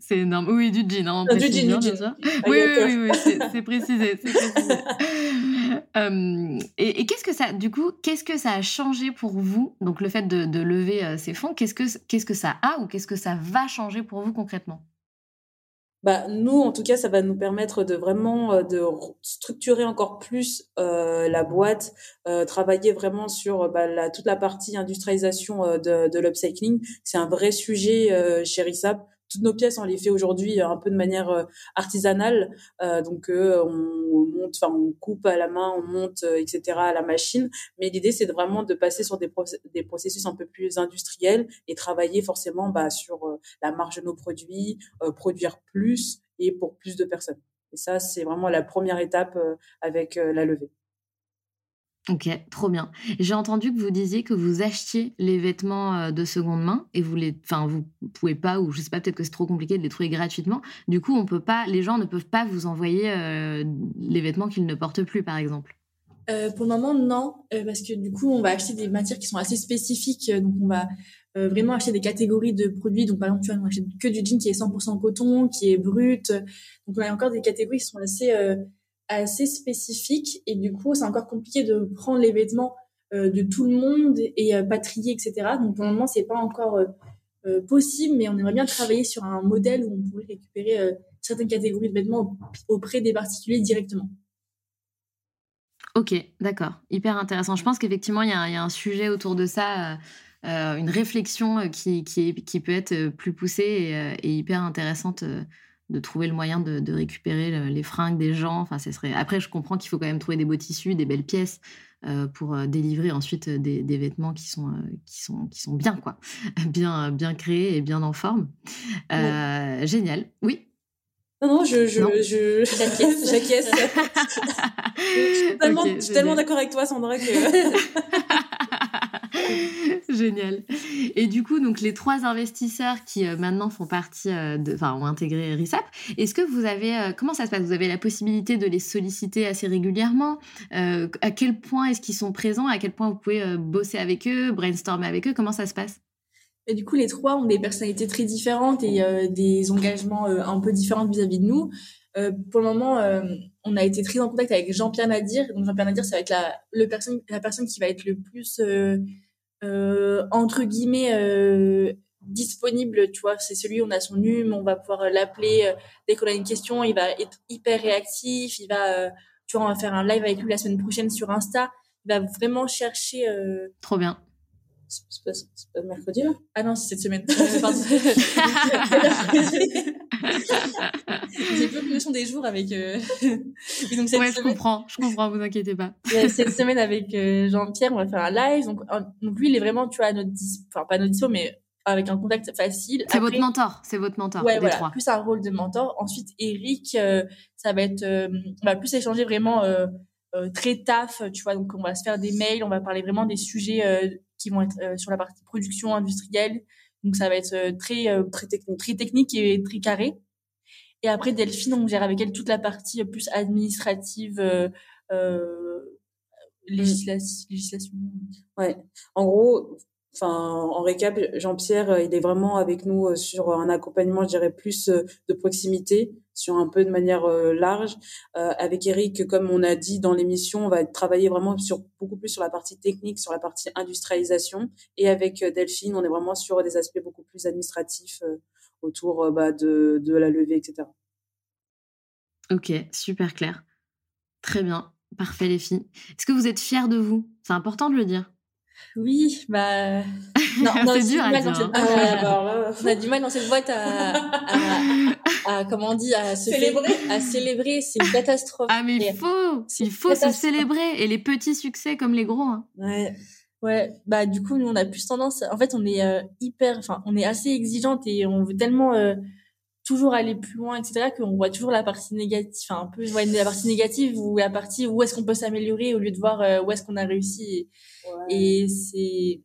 C'est énorme. Oui, du jean. Hein, du jean, du jean. Oui, oui, oui, oui c'est précisé. *laughs* euh, et, et qu'est-ce que ça, du coup, qu'est-ce que ça a changé pour vous? Donc, le fait de, de lever euh, ces fonds, qu'est-ce que, qu'est-ce que ça a ou qu'est-ce que ça va changer pour vous concrètement? Bah, nous, en tout cas, ça va nous permettre de vraiment euh, de structurer encore plus euh, la boîte, euh, travailler vraiment sur bah, la, toute la partie industrialisation euh, de, de l'upcycling. C'est un vrai sujet euh, chez RISAP toutes nos pièces, on les fait aujourd'hui euh, un peu de manière euh, artisanale. Euh, donc, on, monte, enfin, on coupe à la main, on monte, etc. à la machine. Mais l'idée, c'est vraiment de passer sur des, des processus un peu plus industriels et travailler forcément bah, sur la marge de nos produits, produire plus et pour plus de personnes. Et ça, c'est vraiment la première étape avec la levée. Ok, trop bien. J'ai entendu que vous disiez que vous achetiez les vêtements euh, de seconde main et vous les, enfin, vous pouvez pas ou je sais pas, peut-être que c'est trop compliqué de les trouver gratuitement. Du coup, on peut pas, les gens ne peuvent pas vous envoyer euh, les vêtements qu'ils ne portent plus, par exemple. Euh, pour le moment, non, parce que du coup, on va acheter des matières qui sont assez spécifiques. donc, on va vraiment acheter des catégories de produits. Donc, par exemple, tu vois, on que du jean qui est 100% coton, qui est brut. Donc, on a encore des catégories qui sont assez assez spécifique et du coup c'est encore compliqué de prendre les vêtements euh, de tout le monde et euh, etc donc pour le moment c'est pas encore euh, possible mais on aimerait bien travailler sur un modèle où on pourrait récupérer certaines catégories de vêtements auprès des particuliers directement. Ok d'accord. Hyper intéressant. Je pense qu'effectivement il y, a un sujet autour de ça une réflexion qui, qui, peut être plus poussée et hyper intéressante de trouver le moyen de, récupérer les fringues des gens. Enfin, ce serait... Après, je comprends qu'il faut quand même trouver des beaux tissus, des belles pièces euh, pour euh, délivrer ensuite des, vêtements qui sont, euh, qui, sont, qui sont bien, quoi. *laughs* bien, bien créés et bien en forme. Génial. Oui non, non, je, je, je... *laughs* j'acquiesce. *laughs* je suis tellement, d'accord avec toi, Sandra, que... *laughs* Génial. Et du coup, donc les trois investisseurs qui euh, maintenant font partie, euh, enfin, ont intégré RISAP, est-ce que vous avez, euh, comment ça se passe? Vous avez la possibilité de les solliciter assez régulièrement? À quel point est-ce qu'ils sont présents? À quel point vous pouvez bosser avec eux, brainstormer avec eux? Comment ça se passe? Et du coup, les trois ont des personnalités très différentes et des engagements un peu différents vis-à-vis de nous. pour le moment, on a été très en contact avec Jean-Pierre Nadir. Donc Jean-Pierre Nadir, ça va être la, personne, la personne qui va être le plus entre guillemets euh, disponible, tu vois, c'est celui où on a son hume, on va pouvoir l'appeler euh, dès qu'on a une question, il va être hyper réactif, il va, tu vois, on va faire un live avec lui la semaine prochaine sur Insta, il va vraiment chercher. Trop bien. C'est pas, pas, mercredi là? Ah non, c'est cette semaine. *laughs* *laughs* *laughs* J'ai peu de notion des jours avec. Euh... *laughs* donc cette ouais, je comprends, je comprends, vous inquiétez pas. *laughs* cette semaine avec euh, Jean-Pierre, on va faire un live. Donc, donc lui, il est vraiment, tu vois, à notre enfin pas notre dispo, mais avec un contact facile. C'est votre mentor, c'est votre mentor. Ouais, voilà, trois. plus un rôle de mentor. Ensuite, Eric, euh, ça va être, euh, on va plus échanger vraiment très taf, tu vois. Donc on va se faire des mails, on va parler vraiment des sujets qui vont être sur la partie production industrielle. Donc ça va être très très technique, très technique et très carré. Et après, Delphine, on gère avec elle toute la partie plus administrative, euh, euh, législation. Ouais. En gros, enfin, en récap, Jean-Pierre, euh, il est vraiment avec nous euh, sur un accompagnement, je dirais, plus de proximité, sur un peu de manière large. Euh, avec Eric, comme on a dit dans l'émission, on va travailler vraiment sur beaucoup plus sur la partie technique, sur la partie industrialisation. Et avec Delphine, on est vraiment sur des aspects beaucoup plus administratifs autour euh, bah, de, de la levée, etc. Ok, super clair. Très bien. Parfait, les filles. Est-ce que vous êtes fiers de vous? C'est important de le dire. Oui, bah. *laughs* Non, c'est dur à dire. Hein. Ah, on a du mal dans cette boîte à, à, comment on dit, à se célébrer. à célébrer. C'est une catastrophe. Ah, mais il faut, il faut se célébrer. Et les petits succès comme les gros. Hein. Ouais. Ouais, bah du coup nous on a plus tendance en fait on est euh, hyper enfin on est assez exigeante et on veut tellement euh, toujours aller plus loin etc qu'on voit toujours la partie négative enfin un peu ouais, la partie négative ou la partie où est-ce qu'on peut s'améliorer au lieu de voir euh, où est-ce qu'on a réussi. Et, et c'est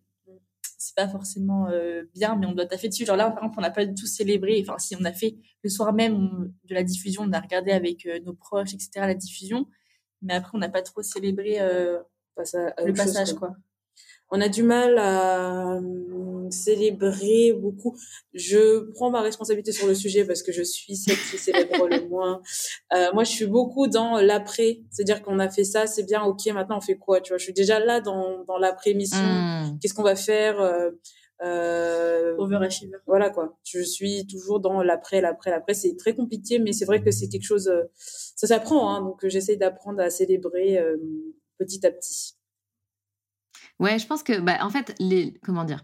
c'est pas forcément bien mais on doit taffer dessus. Genre là par exemple on n'a pas du tout célébré enfin si on a fait le soir même de la diffusion on a regardé avec nos proches etc la diffusion. Mais après on n'a pas trop célébré le passage quoi on a du mal à euh, célébrer beaucoup. Je prends ma responsabilité sur le sujet parce que je suis celle qui célèbre le moins. Euh, moi, je suis beaucoup dans l'après, c'est-à-dire qu'on a fait ça, c'est bien, ok, maintenant on fait quoi, tu vois? Je suis déjà là dans dans l'après-mission. Hmm. Qu'est-ce qu'on va faire euh, Euh, Overachiever. Voilà quoi. Je suis toujours dans l'après, l'après, l'après. C'est très compliqué, mais c'est vrai que c'est quelque chose. Euh, ça s'apprend, hein, donc j'essaie d'apprendre à célébrer euh, petit à petit. Ouais, je pense que, bah, en fait, les comment dire,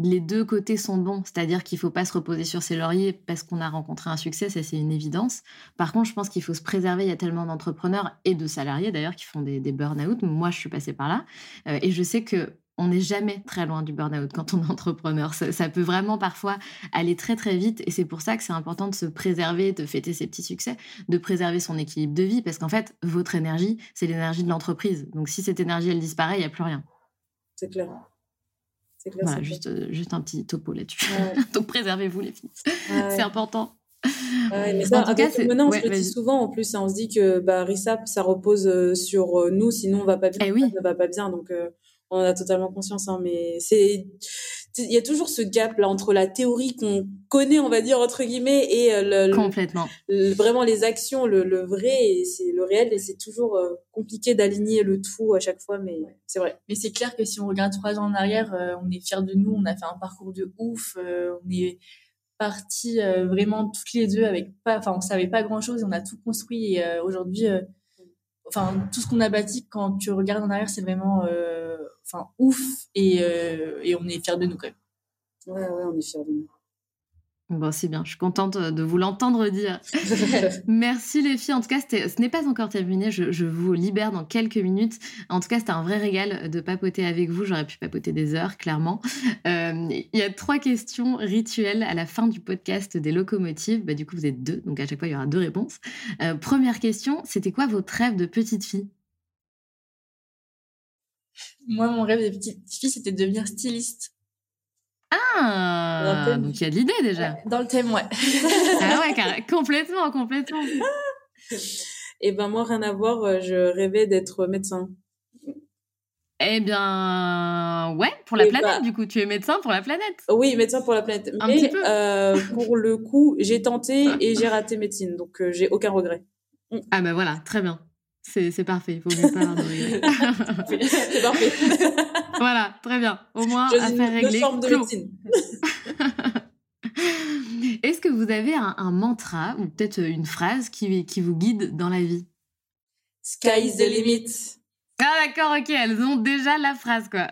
les deux côtés sont bons, c'est-à-dire qu'il faut pas se reposer sur ses lauriers parce qu'on a rencontré un succès, ça c'est une évidence. Par contre, je pense qu'il faut se préserver. Il y a tellement d'entrepreneurs et de salariés d'ailleurs qui font des, des burn-out. Moi, je suis passée par là euh, et je sais que on n'est jamais très loin du burn-out quand on est entrepreneur. Ça, peut vraiment parfois aller très très vite et c'est pour ça que c'est important de se préserver, de fêter ses petits succès, de préserver son équilibre de vie parce qu'en fait, votre énergie, c'est l'énergie de l'entreprise. Donc si cette énergie, elle disparaît, il n'y a plus rien. C'est clair. Voilà, juste, euh, juste un petit topo là-dessus. *laughs* Donc préservez-vous les filles. c'est important. mais ça, en tout cas, maintenant, on se le dit souvent en plus. Hein, on se dit que bah, RISAP, ça repose euh, sur euh, nous, sinon on va pas bien. Eh oui. ne va pas bien. Donc, on a totalement conscience. Hein, mais c'est il y a toujours ce gap là entre la théorie qu'on connaît, on va dire entre guillemets, et euh, le, complètement. vraiment les actions, le, le vrai et c'est le réel et c'est toujours euh, compliqué d'aligner le tout à chaque fois, mais c'est vrai. Mais c'est clair que si on regarde trois ans en arrière, euh, on est fiers de nous, on a fait un parcours de ouf, on est partis vraiment toutes les deux avec pas, enfin on savait pas grand chose et on a tout construit et aujourd'hui enfin tout ce qu'on a bâti quand tu regardes en arrière c'est vraiment euh, enfin ouf et, euh, et on est fiers de nous quand même ouais ouais on est fiers de nous Bon, c'est bien, je suis contente de vous l'entendre dire. *laughs* Merci les filles. En tout cas, ce n'est pas encore terminé. Je, vous libère dans quelques minutes. En tout cas, c'était un vrai régal de papoter avec vous. J'aurais pu papoter des heures, clairement. Euh, il y a trois questions rituelles à la fin du podcast des locomotives. Bah, du coup, vous êtes deux, donc à chaque fois, il y aura deux réponses. Euh, première question, c'était quoi votre rêve de petite fille? Moi, mon rêve de petite fille, c'était de devenir styliste. Ah, donc il y a de l'idée déjà. Dans le thème, ouais. *laughs* ah ouais, complètement, complètement. Et *laughs* eh ben moi, rien à voir, euh, je rêvais d'être médecin. Eh bien, ouais, pour la eh planète, bah du coup, tu es médecin pour la planète. Oui, médecin pour la planète. Un Mais euh, pour le coup, j'ai tenté *laughs* et j'ai raté médecine, donc euh, j'ai aucun regret. Ah ben voilà, très bien. C'est parfait, il faut mieux pas. *laughs* C'est parfait. *laughs* voilà, très bien. Au moins, affaire réglée. *laughs* Est-ce que vous avez un, mantra ou peut-être une phrase qui, qui vous guide dans la vie? Sky is the limit. Ah d'accord, ok, elles ont déjà la phrase quoi.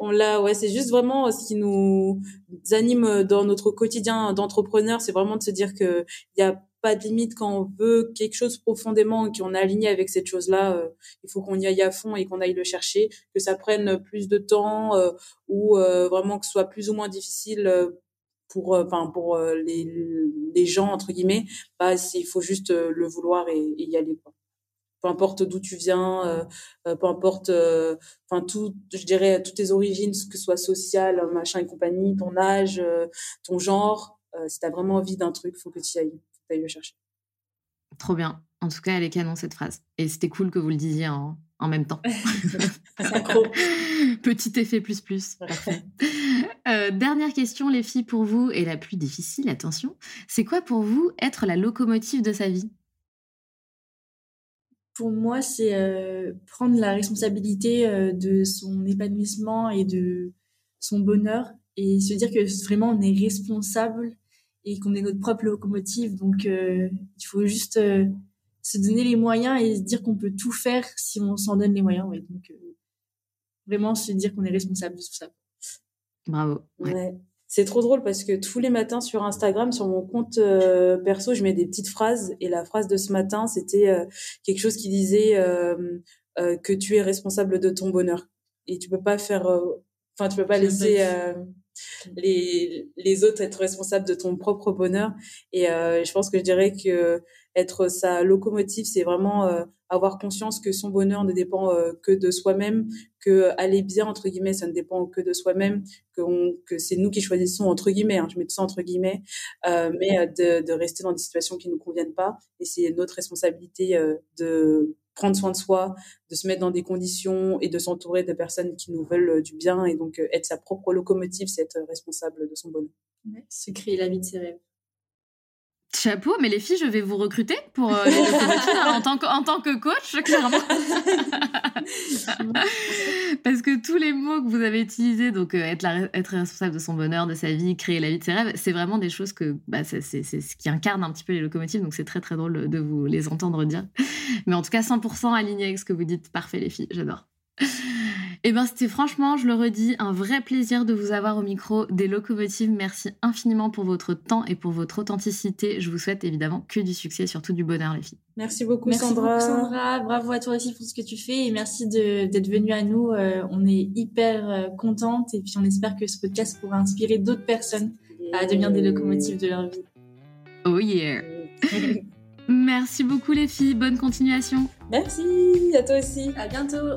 on l'a, ouais, c'est juste vraiment ce qui nous anime dans notre quotidien d'entrepreneur, c'est vraiment de se dire que il y a pas de limite quand on veut quelque chose profondément et qu'on est aligné avec cette chose-là. Euh, il faut qu'on y aille à fond et qu'on aille le chercher, que ça prenne plus de temps euh, ou euh, vraiment que ce soit plus ou moins difficile pour, enfin pour les, les gens entre guillemets. Bah, il faut juste le vouloir et, y aller. Quoi. Peu importe d'où tu viens, peu importe, enfin tout, je dirais toutes tes origines, que ce soit social, machin et compagnie, ton âge, ton genre. si tu as vraiment envie d'un truc, faut que tu y ailles le chercher. Trop bien. En tout cas, elle est canon cette phrase. Et c'était cool que vous le disiez en, en même temps. *laughs* *laughs* Petit effet plus plus. Parfait. Euh, dernière question, les filles, pour vous, et la plus difficile, attention. C'est quoi pour vous être la locomotive de sa vie? Pour moi, c'est euh, prendre la responsabilité euh, de son épanouissement et de son bonheur et se dire que vraiment on est responsable et qu'on est notre propre locomotive. Donc, euh, il faut juste euh, se donner les moyens et se dire qu'on peut tout faire si on s'en donne les moyens. Ouais. Donc, euh, vraiment se dire qu'on est responsable de tout ça. Bravo. Ouais. C'est trop drôle parce que tous les matins sur Instagram, sur mon compte perso, je mets des petites phrases. Et la phrase de ce matin, c'était quelque chose qui disait que tu es responsable de ton bonheur. Et tu peux pas faire... Enfin, tu peux pas laisser les, les autres, être responsable de ton propre bonheur. Et euh, je pense que je dirais que être sa locomotive, c'est vraiment euh, avoir conscience que son bonheur ne dépend euh, que de soi-même, que aller bien entre guillemets, ça ne dépend que de soi-même, que, que c'est nous qui choisissons entre guillemets, hein, je mets tout ça entre guillemets, mais de, de rester dans des situations qui nous conviennent pas. Et c'est notre responsabilité de prendre soin de soi, de se mettre dans des conditions et de s'entourer de personnes qui nous veulent euh, du bien. Et donc, euh, être sa propre locomotive, c'est être euh, responsable de son bonheur. se créer la vie de ses rêves. Chapeau, mais les filles, je vais vous recruter pour les locomotives hein, en, tant que, en tant que coach, clairement. *laughs* Parce que tous les mots que vous avez utilisés, donc euh, être, être responsable de son bonheur, de sa vie, créer la vie de ses rêves, c'est vraiment des choses que bah, c'est ce qui incarne un petit peu les locomotives. Donc c'est très très drôle de vous les entendre dire. Mais en tout cas, 100% aligné avec ce que vous dites. Parfait les filles, j'adore. Eh bien, c'était franchement, je le redis, un vrai plaisir de vous avoir au micro des locomotives. Merci infiniment pour votre temps et pour votre authenticité. Je vous souhaite évidemment que du succès et surtout du bonheur, les filles. Merci beaucoup, merci Sandra. Beaucoup, Sandra. Bravo à toi aussi pour ce que tu fais et merci d'être venue à nous. Euh, on est hyper euh, contente et puis on espère que ce podcast pourra inspirer d'autres personnes à devenir des locomotives de leur vie. Oh yeah! *laughs* Merci beaucoup les filles, bonne continuation. Merci, à toi aussi. À bientôt.